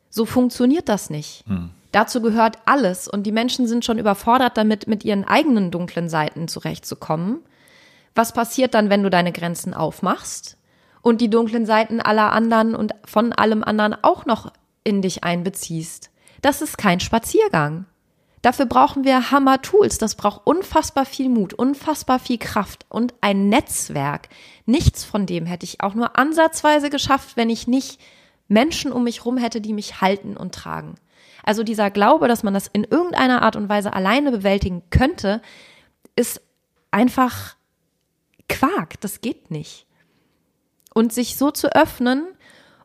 So funktioniert das nicht. Hm. Dazu gehört alles und die Menschen sind schon überfordert damit, mit ihren eigenen dunklen Seiten zurechtzukommen was passiert dann, wenn du deine Grenzen aufmachst und die dunklen Seiten aller anderen und von allem anderen auch noch in dich einbeziehst? Das ist kein Spaziergang. Dafür brauchen wir Hammer-Tools. Das braucht unfassbar viel Mut, unfassbar viel Kraft und ein Netzwerk. Nichts von dem hätte ich auch nur ansatzweise geschafft, wenn ich nicht Menschen um mich rum hätte, die mich halten und tragen. Also dieser Glaube, dass man das in irgendeiner Art und Weise alleine bewältigen könnte, ist einfach Quark, das geht nicht. Und sich so zu öffnen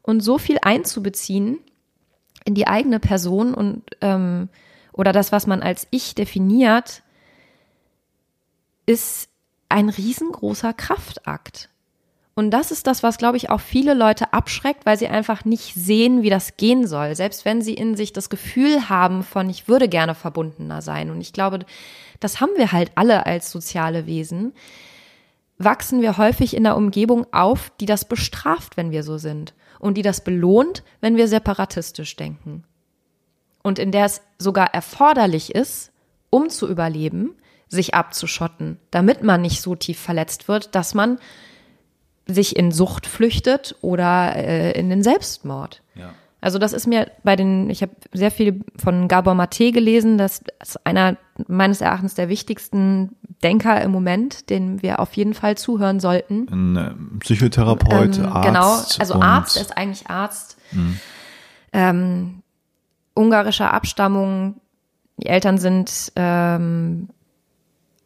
und so viel einzubeziehen in die eigene Person und ähm, oder das, was man als Ich definiert, ist ein riesengroßer Kraftakt. Und das ist das, was, glaube ich, auch viele Leute abschreckt, weil sie einfach nicht sehen, wie das gehen soll. Selbst wenn sie in sich das Gefühl haben von, ich würde gerne verbundener sein. Und ich glaube, das haben wir halt alle als soziale Wesen wachsen wir häufig in einer Umgebung auf, die das bestraft, wenn wir so sind und die das belohnt, wenn wir separatistisch denken. Und in der es sogar erforderlich ist, um zu überleben, sich abzuschotten, damit man nicht so tief verletzt wird, dass man sich in Sucht flüchtet oder äh, in den Selbstmord. Ja. Also das ist mir bei den, ich habe sehr viel von Gabor Mate gelesen, das ist einer meines Erachtens der wichtigsten Denker im Moment, den wir auf jeden Fall zuhören sollten. Ein äh, Psychotherapeut, ähm, Arzt. Genau, also Arzt ist eigentlich Arzt. Mhm. Ähm, ungarischer Abstammung. Die Eltern sind ähm,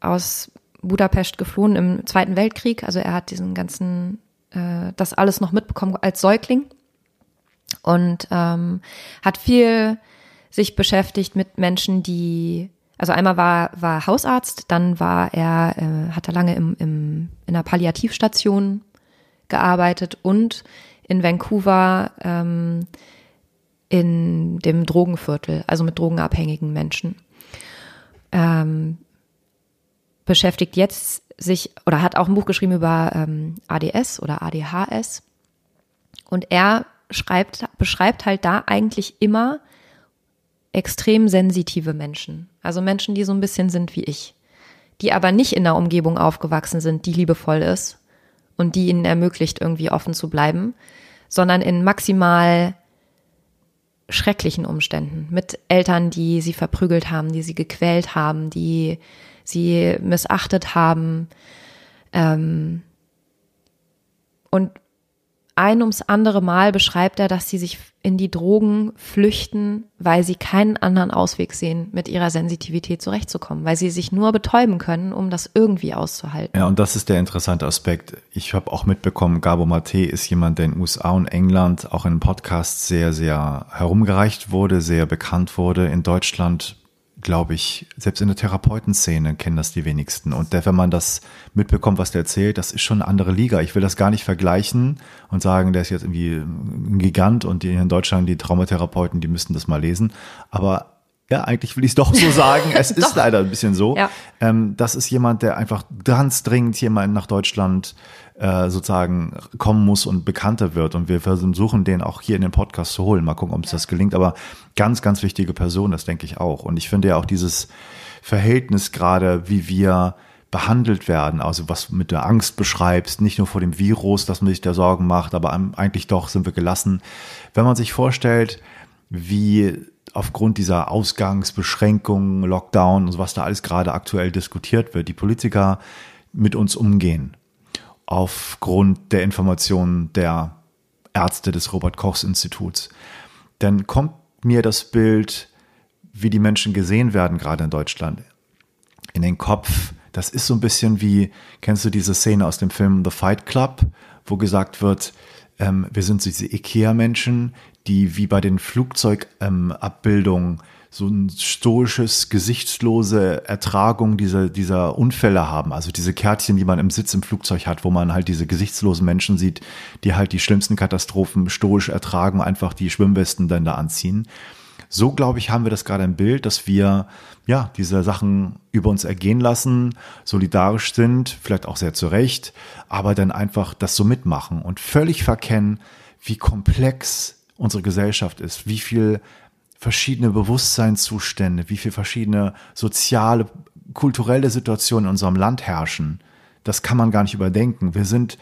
aus Budapest geflohen im Zweiten Weltkrieg. Also er hat diesen ganzen, äh, das alles noch mitbekommen als Säugling und ähm, hat viel sich beschäftigt mit Menschen, die also einmal war war Hausarzt, dann war er äh, hat er lange im, im in einer Palliativstation gearbeitet und in Vancouver ähm, in dem Drogenviertel, also mit drogenabhängigen Menschen. Ähm, beschäftigt jetzt sich oder hat auch ein Buch geschrieben über ähm, ADS oder ADHS. Und er schreibt, beschreibt halt da eigentlich immer extrem sensitive Menschen. Also Menschen, die so ein bisschen sind wie ich. Die aber nicht in einer Umgebung aufgewachsen sind, die liebevoll ist und die ihnen ermöglicht, irgendwie offen zu bleiben, sondern in maximal schrecklichen Umständen mit Eltern, die sie verprügelt haben, die sie gequält haben, die sie missachtet haben. Ähm, und ein ums andere Mal beschreibt er, dass sie sich in die Drogen flüchten, weil sie keinen anderen Ausweg sehen, mit ihrer Sensitivität zurechtzukommen, weil sie sich nur betäuben können, um das irgendwie auszuhalten. Ja, und das ist der interessante Aspekt. Ich habe auch mitbekommen, Gabo Mate ist jemand, der in USA und England auch in einem Podcast sehr, sehr herumgereicht wurde, sehr bekannt wurde. In Deutschland glaube ich, selbst in der Therapeutenszene kennen das die wenigsten. Und wenn man das mitbekommt, was der erzählt, das ist schon eine andere Liga. Ich will das gar nicht vergleichen und sagen, der ist jetzt irgendwie ein Gigant und die in Deutschland, die Traumatherapeuten, die müssten das mal lesen. Aber ja, eigentlich will ich es doch so sagen. Es ist leider ein bisschen so. Ja. Ähm, das ist jemand, der einfach ganz dringend hier mal nach Deutschland äh, sozusagen kommen muss und bekannter wird. Und wir versuchen den auch hier in den Podcast zu holen. Mal gucken, ob uns das gelingt. Aber ganz, ganz wichtige Person, das denke ich auch. Und ich finde ja auch dieses Verhältnis gerade, wie wir behandelt werden, also was mit der Angst beschreibst, nicht nur vor dem Virus, dass man sich da Sorgen macht, aber eigentlich doch sind wir gelassen. Wenn man sich vorstellt, wie aufgrund dieser Ausgangsbeschränkungen, Lockdown und so was da alles gerade aktuell diskutiert wird, die Politiker mit uns umgehen aufgrund der Informationen der Ärzte des Robert Kochs Instituts. Dann kommt mir das Bild, wie die Menschen gesehen werden, gerade in Deutschland, in den Kopf. Das ist so ein bisschen wie, kennst du diese Szene aus dem Film The Fight Club, wo gesagt wird, ähm, wir sind diese IKEA-Menschen, die wie bei den Flugzeugabbildungen ähm, so ein stoisches, gesichtslose Ertragung dieser, dieser Unfälle haben. Also diese Kärtchen, die man im Sitz im Flugzeug hat, wo man halt diese gesichtslosen Menschen sieht, die halt die schlimmsten Katastrophen stoisch ertragen, einfach die Schwimmwesten dann da anziehen. So, glaube ich, haben wir das gerade im Bild, dass wir ja diese Sachen über uns ergehen lassen, solidarisch sind, vielleicht auch sehr zurecht, aber dann einfach das so mitmachen und völlig verkennen, wie komplex unsere Gesellschaft ist, wie viel verschiedene Bewusstseinszustände, wie viel verschiedene soziale, kulturelle Situationen in unserem Land herrschen. Das kann man gar nicht überdenken. Wir sind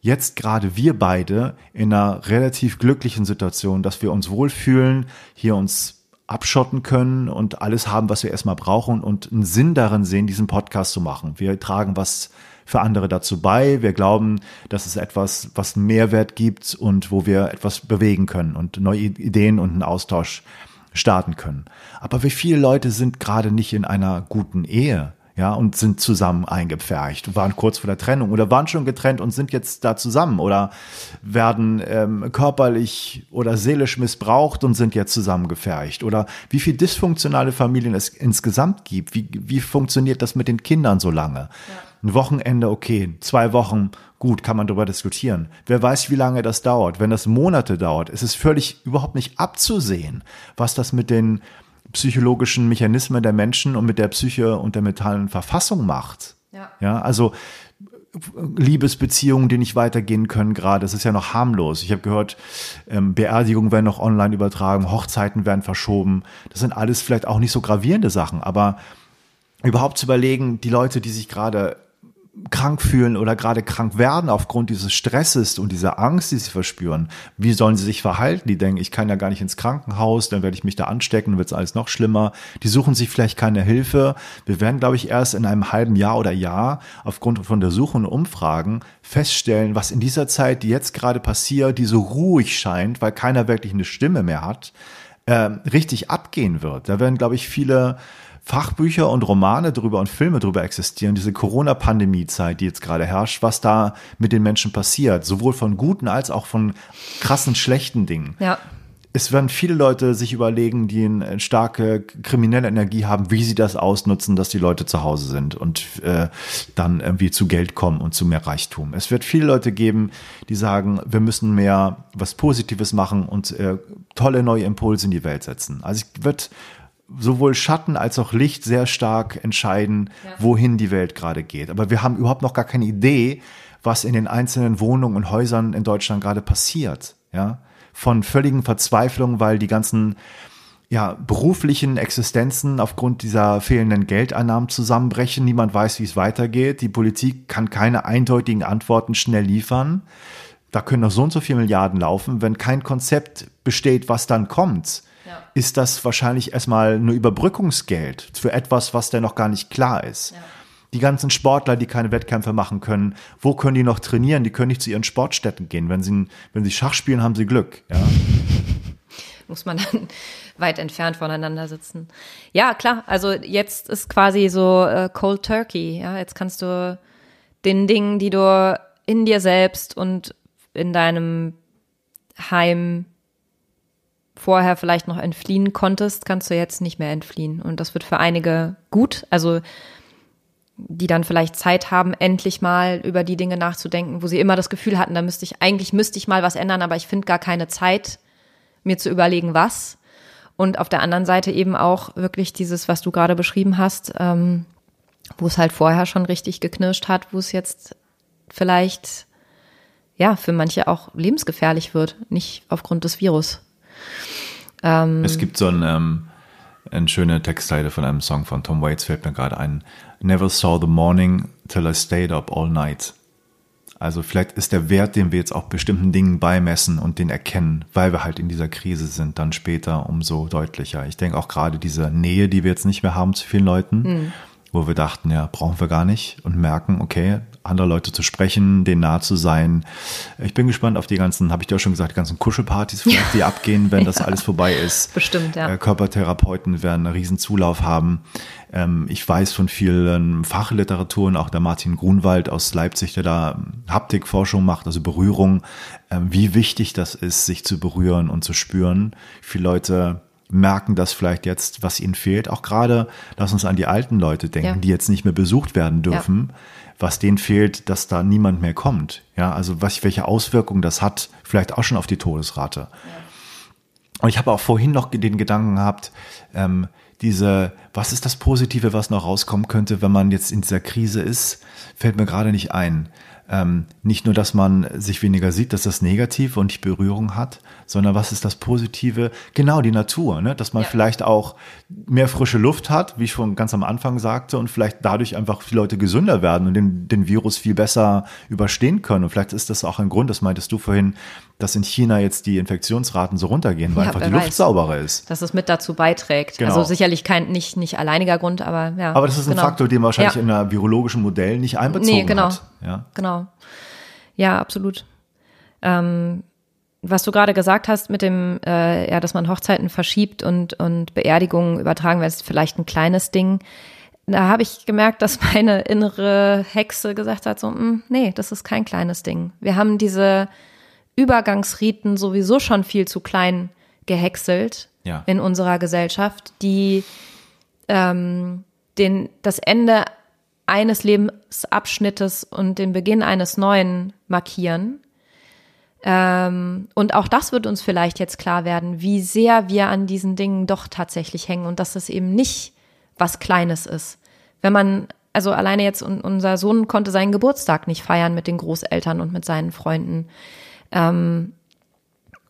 jetzt gerade wir beide in einer relativ glücklichen Situation, dass wir uns wohlfühlen, hier uns abschotten können und alles haben, was wir erstmal brauchen und einen Sinn darin sehen, diesen Podcast zu machen. Wir tragen was für andere dazu bei. Wir glauben, dass es etwas, was Mehrwert gibt und wo wir etwas bewegen können und neue Ideen und einen Austausch starten können. Aber wie viele Leute sind gerade nicht in einer guten Ehe? ja, und sind zusammen eingepfercht, waren kurz vor der Trennung oder waren schon getrennt und sind jetzt da zusammen oder werden ähm, körperlich oder seelisch missbraucht und sind jetzt zusammengepfercht oder wie viel dysfunktionale Familien es insgesamt gibt, wie, wie funktioniert das mit den Kindern so lange? Ja. Ein Wochenende, okay, zwei Wochen, gut, kann man darüber diskutieren. Wer weiß, wie lange das dauert. Wenn das Monate dauert, ist es völlig überhaupt nicht abzusehen, was das mit den psychologischen Mechanismen der Menschen und mit der Psyche und der mentalen Verfassung macht. Ja, ja also Liebesbeziehungen, die nicht weitergehen können gerade. Das ist ja noch harmlos. Ich habe gehört, ähm, Beerdigungen werden noch online übertragen, Hochzeiten werden verschoben. Das sind alles vielleicht auch nicht so gravierende Sachen, aber überhaupt zu überlegen, die Leute, die sich gerade krank fühlen oder gerade krank werden aufgrund dieses Stresses und dieser Angst, die sie verspüren, wie sollen sie sich verhalten? Die denken, ich kann ja gar nicht ins Krankenhaus, dann werde ich mich da anstecken, wird es alles noch schlimmer. Die suchen sich vielleicht keine Hilfe. Wir werden, glaube ich, erst in einem halben Jahr oder Jahr aufgrund von Untersuchungen und Umfragen feststellen, was in dieser Zeit, die jetzt gerade passiert, die so ruhig scheint, weil keiner wirklich eine Stimme mehr hat, äh, richtig abgehen wird. Da werden, glaube ich, viele Fachbücher und Romane drüber und Filme drüber existieren, diese Corona-Pandemie-Zeit, die jetzt gerade herrscht, was da mit den Menschen passiert, sowohl von guten als auch von krassen schlechten Dingen. Ja. Es werden viele Leute sich überlegen, die eine starke kriminelle Energie haben, wie sie das ausnutzen, dass die Leute zu Hause sind und äh, dann irgendwie zu Geld kommen und zu mehr Reichtum. Es wird viele Leute geben, die sagen, wir müssen mehr was Positives machen und äh, tolle neue Impulse in die Welt setzen. Also es wird sowohl Schatten als auch Licht sehr stark entscheiden, ja. wohin die Welt gerade geht. Aber wir haben überhaupt noch gar keine Idee, was in den einzelnen Wohnungen und Häusern in Deutschland gerade passiert. Ja, von völligen Verzweiflung, weil die ganzen ja, beruflichen Existenzen aufgrund dieser fehlenden Geldeinnahmen zusammenbrechen. Niemand weiß, wie es weitergeht. Die Politik kann keine eindeutigen Antworten schnell liefern. Da können noch so und so viele Milliarden laufen. Wenn kein Konzept besteht, was dann kommt, ja. ist das wahrscheinlich erstmal nur Überbrückungsgeld für etwas, was da noch gar nicht klar ist. Ja. Die ganzen Sportler, die keine Wettkämpfe machen können, wo können die noch trainieren? Die können nicht zu ihren Sportstätten gehen. Wenn sie, wenn sie Schach spielen, haben sie Glück. Ja? Muss man dann weit entfernt voneinander sitzen. Ja, klar. Also jetzt ist quasi so äh, Cold Turkey. Ja, jetzt kannst du den Dingen, die du in dir selbst und in deinem Heim vorher vielleicht noch entfliehen konntest, kannst du jetzt nicht mehr entfliehen. Und das wird für einige gut. Also die dann vielleicht Zeit haben, endlich mal über die Dinge nachzudenken, wo sie immer das Gefühl hatten, da müsste ich, eigentlich müsste ich mal was ändern, aber ich finde gar keine Zeit, mir zu überlegen, was. Und auf der anderen Seite eben auch wirklich dieses, was du gerade beschrieben hast, ähm, wo es halt vorher schon richtig geknirscht hat, wo es jetzt vielleicht ja für manche auch lebensgefährlich wird, nicht aufgrund des Virus. Ähm, es gibt so ein, ähm, eine schöne Textzeile von einem Song von Tom Waits, fällt mir gerade ein. Never saw the morning till I stayed up all night. Also vielleicht ist der Wert, den wir jetzt auch bestimmten Dingen beimessen und den erkennen, weil wir halt in dieser Krise sind, dann später umso deutlicher. Ich denke auch gerade diese Nähe, die wir jetzt nicht mehr haben zu vielen Leuten. Mhm wo wir dachten, ja, brauchen wir gar nicht und merken, okay, andere Leute zu sprechen, denen nah zu sein. Ich bin gespannt auf die ganzen, habe ich dir auch schon gesagt, die ganzen Kuschelpartys vielleicht, die abgehen, wenn das alles vorbei ist. Bestimmt, ja. Äh, Körpertherapeuten werden einen riesen Zulauf haben. Ähm, ich weiß von vielen Fachliteraturen, auch der Martin Grunwald aus Leipzig, der da Haptikforschung macht, also Berührung, ähm, wie wichtig das ist, sich zu berühren und zu spüren. Viele Leute merken das vielleicht jetzt, was ihnen fehlt. Auch gerade, lass uns an die alten Leute denken, Ja. die jetzt nicht mehr besucht werden dürfen, was denen fehlt, dass da niemand mehr kommt. Ja, also was, welche Auswirkungen das hat, vielleicht auch schon auf die Todesrate. Und ich habe auch vorhin noch den Gedanken gehabt, ähm, diese, was ist das Positive, was noch rauskommen könnte, wenn man jetzt in dieser Krise ist, fällt mir gerade nicht ein. Ähm, nicht nur, dass man sich weniger sieht, dass das Negative und die Berührung hat, sondern was ist das Positive? Genau, die Natur, ne? dass man Ja. vielleicht auch mehr frische Luft hat, wie ich schon ganz am Anfang sagte, und vielleicht dadurch einfach viele Leute gesünder werden und den, den Virus viel besser überstehen können. Und vielleicht ist das auch ein Grund, das meintest du vorhin, dass in China jetzt die Infektionsraten so runtergehen, weil Ja, einfach die Luft weiß. sauberer ist. Dass es mit dazu beiträgt. Genau. Also sicherlich kein, nicht, nicht alleiniger Grund, aber ja. Aber das ist ein genau. Faktor, den man wahrscheinlich ja. in einem virologischen Modell nicht einbezogen Nee, genau. hat. Ja. Genau. Ja, absolut. Ähm, was du gerade gesagt hast mit dem, äh, ja, dass man Hochzeiten verschiebt und, und Beerdigungen übertragen werden, ist vielleicht ein kleines Ding. Da habe ich gemerkt, dass meine innere Hexe gesagt hat, so, "Mm, nee, das ist kein kleines Ding. Wir haben diese Übergangsriten sowieso schon viel zu klein gehäckselt Ja. in unserer Gesellschaft, die ähm, den, das Ende eines Lebensabschnittes und den Beginn eines neuen markieren. Ähm, und auch das wird uns vielleicht jetzt klar werden, wie sehr wir an diesen Dingen doch tatsächlich hängen und dass es eben nicht was Kleines ist. Wenn man, also alleine jetzt, un- unser Sohn konnte seinen Geburtstag nicht feiern mit den Großeltern und mit seinen Freunden. Ähm,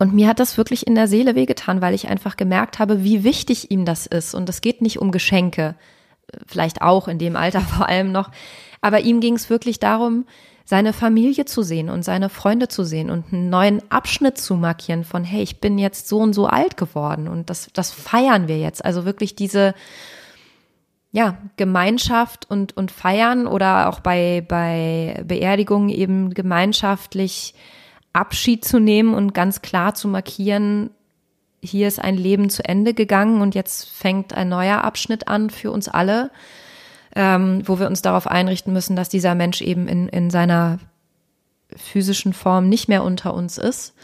und mir hat das wirklich in der Seele wehgetan, weil ich einfach gemerkt habe, wie wichtig ihm das ist. Und es geht nicht um Geschenke, vielleicht auch in dem Alter vor allem noch. Aber ihm ging es wirklich darum, seine Familie zu sehen und seine Freunde zu sehen und einen neuen Abschnitt zu markieren von, hey, ich bin jetzt so und so alt geworden und das, das feiern wir jetzt. Also wirklich diese, ja, Gemeinschaft und, und feiern oder auch bei, bei Beerdigungen eben gemeinschaftlich Abschied zu nehmen und ganz klar zu markieren, hier ist ein Leben zu Ende gegangen und jetzt fängt ein neuer Abschnitt an für uns alle, ähm, wo wir uns darauf einrichten müssen, dass dieser Mensch eben in, in seiner physischen Form nicht mehr unter uns ist.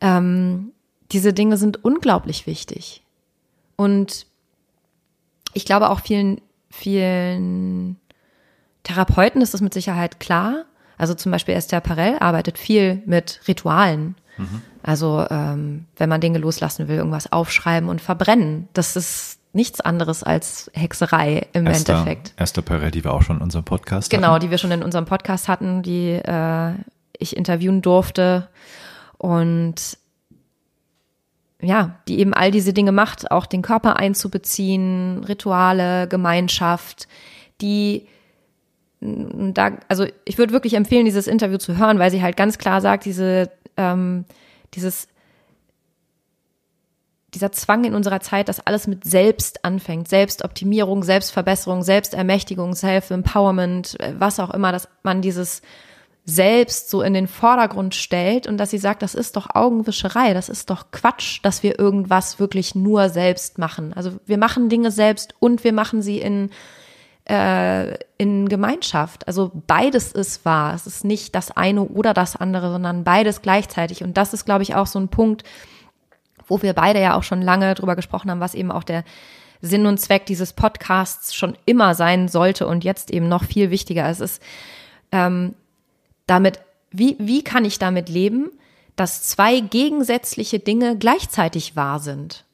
Ähm, diese Dinge sind unglaublich wichtig. Und ich glaube auch vielen, vielen Therapeuten ist das mit Sicherheit klar. Also zum Beispiel Esther Perel arbeitet viel mit Ritualen. Also ähm, wenn man Dinge loslassen will, irgendwas aufschreiben und verbrennen. Das ist nichts anderes als Hexerei im Esther, Endeffekt. Esther Perel, die wir auch schon in unserem Podcast Genau, hatten. die wir schon in unserem Podcast hatten, die äh, ich interviewen durfte. Und ja, die eben all diese Dinge macht, auch den Körper einzubeziehen, Rituale, Gemeinschaft, die da, also ich würde wirklich empfehlen, dieses Interview zu hören, weil sie halt ganz klar sagt, diese, ähm, dieses, dieser Zwang in unserer Zeit, dass alles mit Selbst anfängt, Selbstoptimierung, Selbstverbesserung, Selbstermächtigung, Self-Empowerment, äh, was auch immer, dass man dieses selbst so in den Vordergrund stellt und dass sie sagt, das ist doch Augenwischerei, das ist doch Quatsch, dass wir irgendwas wirklich nur selbst machen. Also wir machen Dinge selbst und wir machen sie in äh, in Gemeinschaft. Also beides ist wahr. Es ist nicht das eine oder das andere, sondern beides gleichzeitig. Und das ist, glaube ich, auch so ein Punkt, wo wir beide ja auch schon lange drüber gesprochen haben, was eben auch der Sinn und Zweck dieses Podcasts schon immer sein sollte und jetzt eben noch viel wichtiger. Es ist ähm, damit, wie, wie kann ich damit leben, dass zwei gegensätzliche Dinge gleichzeitig wahr sind?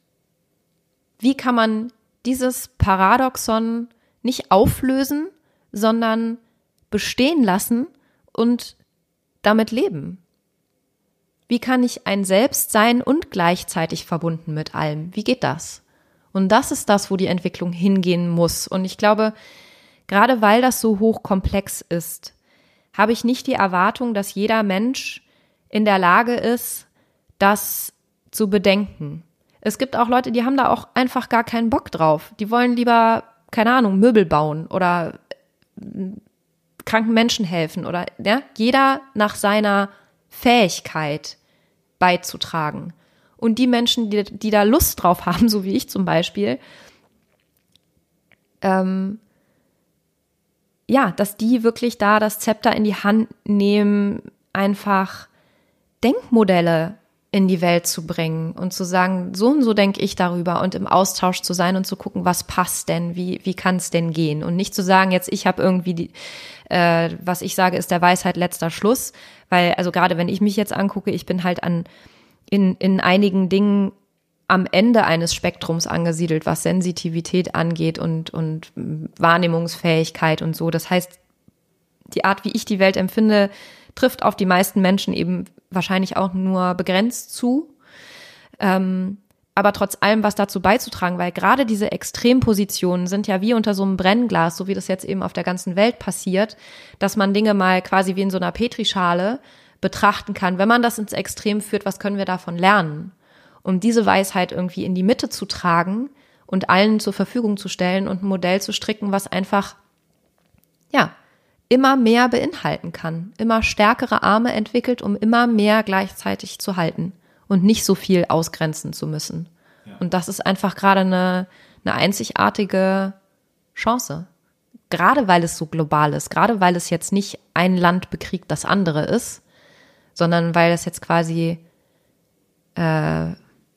Wie kann man dieses Paradoxon nicht auflösen, sondern bestehen lassen und damit leben? Wie kann ich ein Selbst sein und gleichzeitig verbunden mit allem? Wie geht das? Und das ist das, wo die Entwicklung hingehen muss. Und ich glaube, gerade weil das so hochkomplex ist, habe ich nicht die Erwartung, dass jeder Mensch in der Lage ist, das zu bedenken. Es gibt auch Leute, die haben da auch einfach gar keinen Bock drauf. Die wollen lieber keine Ahnung, Möbel bauen oder kranken Menschen helfen oder ja, jeder nach seiner Fähigkeit beizutragen. Und die Menschen, die, die da Lust drauf haben, so wie ich zum Beispiel, ähm, ja, dass die wirklich da das Zepter in die Hand nehmen, einfach Denkmodelle in die Welt zu bringen und zu sagen, so und so denke ich darüber und im Austausch zu sein und zu gucken, was passt denn, wie, wie kann es denn gehen und nicht zu sagen, jetzt ich habe irgendwie die, äh, was ich sage, ist der Weisheit letzter Schluss, weil also gerade wenn ich mich jetzt angucke, ich bin halt an in, in einigen Dingen am Ende eines Spektrums angesiedelt, was Sensitivität angeht und, und Wahrnehmungsfähigkeit und so. Das heißt, die Art, wie ich die Welt empfinde, trifft auf die meisten Menschen eben wahrscheinlich auch nur begrenzt zu. Ähm, aber trotz allem was dazu beizutragen, weil gerade diese Extrempositionen sind ja wie unter so einem Brennglas, so wie das jetzt eben auf der ganzen Welt passiert, dass man Dinge mal quasi wie in so einer Petrischale betrachten kann. Wenn man das ins Extrem führt, was können wir davon lernen? Um diese Weisheit irgendwie in die Mitte zu tragen und allen zur Verfügung zu stellen und ein Modell zu stricken, was einfach, ja, immer mehr beinhalten kann, immer stärkere Arme entwickelt, um immer mehr gleichzeitig zu halten und nicht so viel ausgrenzen zu müssen. Ja. Und das ist einfach gerade eine, eine einzigartige Chance. Gerade weil es so global ist, gerade weil es jetzt nicht ein Land bekriegt das andere ist, sondern weil es jetzt quasi äh,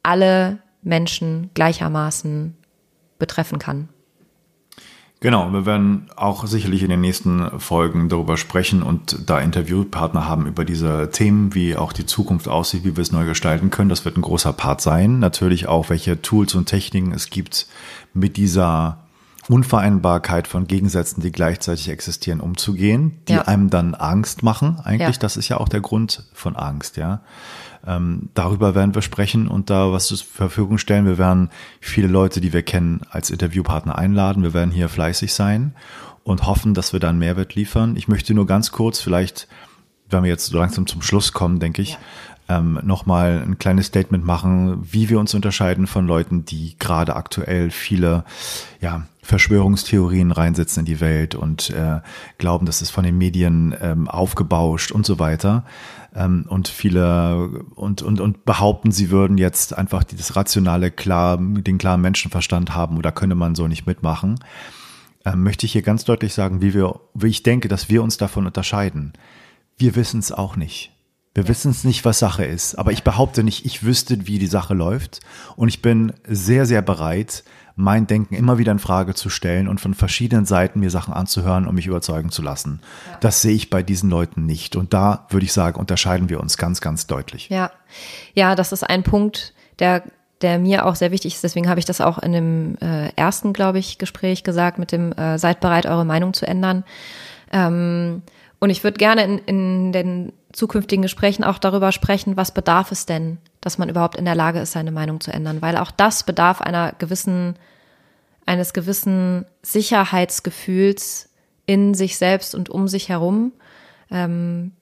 alle Menschen gleichermaßen betreffen kann. Genau, wir werden auch sicherlich in den nächsten Folgen darüber sprechen und da Interviewpartner haben über diese Themen, wie auch die Zukunft aussieht, wie wir es neu gestalten können. Das wird ein großer Part sein. Natürlich auch, welche Tools und Techniken es gibt, mit dieser Unvereinbarkeit von Gegensätzen, die gleichzeitig existieren, umzugehen, die ja. einem dann Angst machen. Eigentlich, ja. das ist ja auch der Grund von Angst, ja. Ähm, darüber werden wir sprechen und da was zur Verfügung stellen. Wir werden viele Leute, die wir kennen, als Interviewpartner einladen. Wir werden hier fleißig sein und hoffen, dass wir dann Mehrwert liefern. Ich möchte nur ganz kurz, vielleicht, wenn wir jetzt so langsam zum Schluss kommen, denke ich. Ähm, nochmal ein kleines Statement machen, wie wir uns unterscheiden von Leuten, die gerade aktuell viele, ja, Verschwörungstheorien reinsetzen in die Welt und äh, glauben, dass es von den Medien ähm, aufgebauscht und so weiter. Ähm, und viele und, und, und behaupten, sie würden jetzt einfach das rationale, klar, den klaren Menschenverstand haben oder könne man so nicht mitmachen. Ähm, möchte ich hier ganz deutlich sagen, wie wir, wie ich denke, dass wir uns davon unterscheiden. Wir wissen es auch nicht. Wir ja. wissen es nicht, was Sache ist. Aber ich behaupte nicht, ich wüsste, wie die Sache läuft. Und ich bin sehr, sehr bereit, mein Denken immer wieder in Frage zu stellen und von verschiedenen Seiten mir Sachen anzuhören, um mich überzeugen zu lassen. Ja. Das sehe ich bei diesen Leuten nicht. Und da würde ich sagen, unterscheiden wir uns ganz, ganz deutlich. Ja, ja, das ist ein Punkt, der der mir auch sehr wichtig ist. Deswegen habe ich das auch in dem äh, ersten, glaube ich, Gespräch gesagt, mit dem äh, seid bereit, eure Meinung zu ändern. Ähm, und ich würde gerne in, in den zukünftigen Gesprächen auch darüber sprechen, was bedarf es denn dass man überhaupt in der Lage ist, seine Meinung zu ändern, weil auch das bedarf einer gewissen, eines gewissen Sicherheitsgefühls in sich selbst und um sich herum, ähm,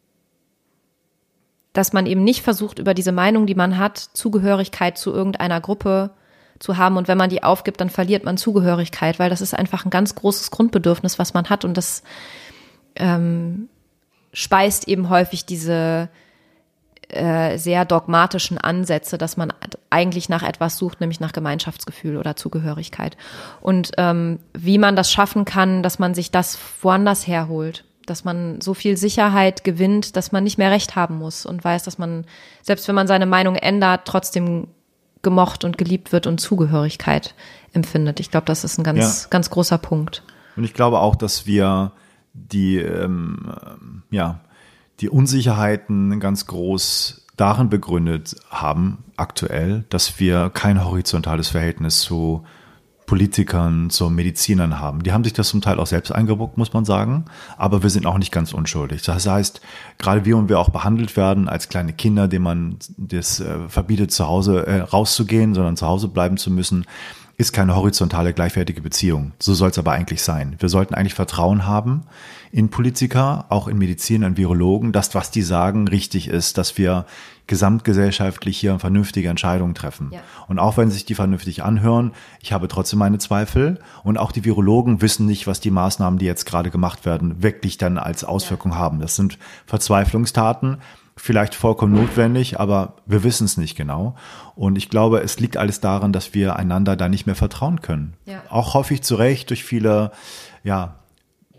dass man eben nicht versucht, über diese Meinung, die man hat, Zugehörigkeit zu irgendeiner Gruppe zu haben. Und wenn man die aufgibt, dann verliert man Zugehörigkeit, weil das ist einfach ein ganz großes Grundbedürfnis, was man hat. Und das ähm, speist eben häufig diese, äh, sehr dogmatischen Ansätze, dass man eigentlich nach etwas sucht, nämlich nach Gemeinschaftsgefühl oder Zugehörigkeit. Und ähm, wie man das schaffen kann, dass man sich das woanders herholt, dass man so viel Sicherheit gewinnt, dass man nicht mehr recht haben muss und weiß, dass man, selbst wenn man seine Meinung ändert, trotzdem gemocht und geliebt wird und Zugehörigkeit empfindet. Ich glaube, das ist ein ganz, ja. ganz großer Punkt. Und ich glaube auch, dass wir die, ähm, ja, die Unsicherheiten ganz groß darin begründet haben, aktuell, dass wir kein horizontales Verhältnis zu Politikern, zu Medizinern haben. Die haben sich das zum Teil auch selbst eingebrockt, muss man sagen. Aber wir sind auch nicht ganz unschuldig. Das heißt, gerade wie und wir auch behandelt werden als kleine Kinder, denen man das äh, verbietet, zu Hause äh, rauszugehen, sondern zu Hause bleiben zu müssen, ist keine horizontale, gleichwertige Beziehung. So soll es aber eigentlich sein. Wir sollten eigentlich Vertrauen haben in Politiker, auch in Mediziner, in Virologen, dass was die sagen richtig ist, dass wir gesamtgesellschaftlich hier vernünftige Entscheidungen treffen. Ja. Und auch wenn sich die vernünftig anhören, ich habe trotzdem meine Zweifel. Und auch die Virologen wissen nicht, was die Maßnahmen, die jetzt gerade gemacht werden, wirklich dann als Auswirkung ja. haben. Das sind Verzweiflungstaten vielleicht vollkommen notwendig, aber wir wissen es nicht genau. Und ich glaube, es liegt alles daran, dass wir einander da nicht mehr vertrauen können. Ja. Auch häufig zu Recht durch viele, ja,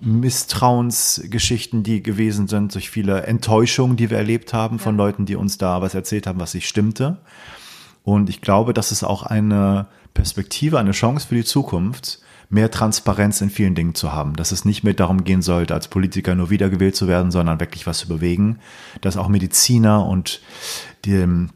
Misstrauensgeschichten, die gewesen sind, durch viele Enttäuschungen, die wir erlebt haben von ja. Leuten, die uns da was erzählt haben, was nicht stimmte. Und ich glaube, das ist auch eine Perspektive, eine Chance für die Zukunft, mehr Transparenz in vielen Dingen zu haben, dass es nicht mehr darum gehen sollte, als Politiker nur wiedergewählt zu werden, sondern wirklich was zu bewegen, dass auch Mediziner und die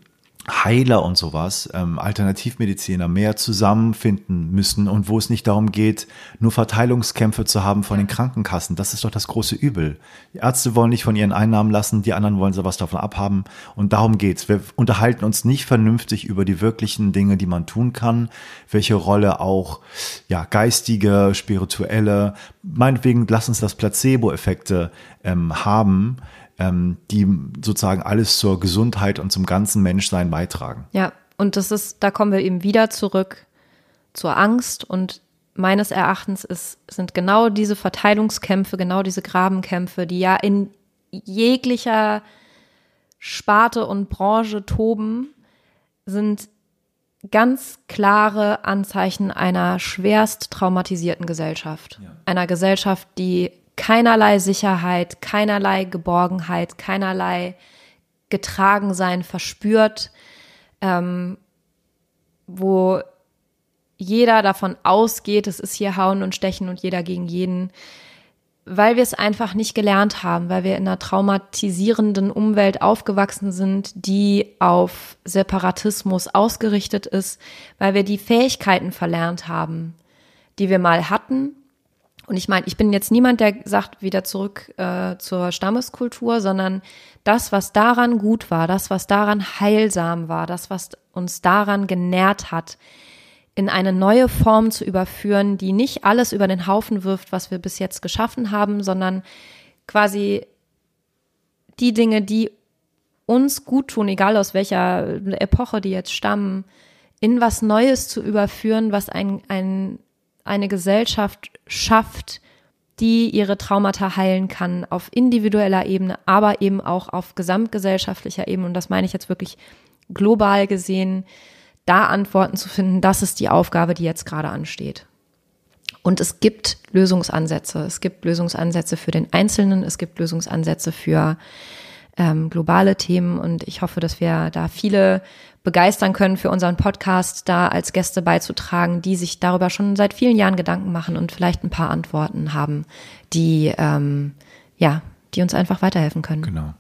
Heiler und sowas, ähm, Alternativmediziner mehr zusammenfinden müssen und wo es nicht darum geht, nur Verteilungskämpfe zu haben von den Krankenkassen. Das ist doch das große Übel. Die Ärzte wollen nicht von ihren Einnahmen lassen, die anderen wollen sowas davon abhaben und darum geht's. Wir unterhalten uns nicht vernünftig über die wirklichen Dinge, die man tun kann, welche Rolle auch ja geistige, spirituelle, meinetwegen lass uns das Placebo-Effekte ähm, haben ähm, die sozusagen alles zur Gesundheit und zum ganzen Menschsein beitragen. Ja, und das ist, da kommen wir eben wieder zurück zur Angst und meines Erachtens ist, sind genau diese Verteilungskämpfe, genau diese Grabenkämpfe, die ja in jeglicher Sparte und Branche toben, sind ganz klare Anzeichen einer schwerst traumatisierten Gesellschaft. Ja. Einer Gesellschaft, die keinerlei Sicherheit, keinerlei Geborgenheit, keinerlei Getragensein verspürt, ähm, wo jeder davon ausgeht, es ist hier Hauen und Stechen und jeder gegen jeden, weil wir es einfach nicht gelernt haben, weil wir in einer traumatisierenden Umwelt aufgewachsen sind, die auf Separatismus ausgerichtet ist, weil wir die Fähigkeiten verlernt haben, die wir mal hatten und ich meine, ich bin jetzt niemand, der sagt, wieder zurück äh, zur Stammeskultur, sondern das, was daran gut war, das, was daran heilsam war, das, was uns daran genährt hat, in eine neue Form zu überführen, die nicht alles über den Haufen wirft, was wir bis jetzt geschaffen haben, sondern quasi die Dinge, die uns gut tun, egal aus welcher Epoche die jetzt stammen, in was Neues zu überführen, was ein, ein eine Gesellschaft schafft, die ihre Traumata heilen kann auf individueller Ebene, aber eben auch auf gesamtgesellschaftlicher Ebene. Und das meine ich jetzt wirklich global gesehen, da Antworten zu finden, das ist die Aufgabe, die jetzt gerade ansteht. Und es gibt Lösungsansätze. Es gibt Lösungsansätze für den Einzelnen, es gibt Lösungsansätze für ähm, globale Themen. Und ich hoffe, dass wir da viele begeistern können, für unseren Podcast da als Gäste beizutragen, die sich darüber schon seit vielen Jahren Gedanken machen und vielleicht ein paar Antworten haben, die ähm, ja, die uns einfach weiterhelfen können. Genau.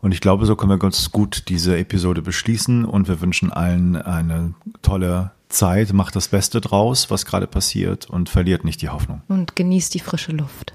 Und ich glaube, so können wir ganz gut diese Episode beschließen und wir wünschen allen eine tolle Zeit. Macht das Beste draus, was gerade passiert und verliert nicht die Hoffnung. Und genießt die frische Luft.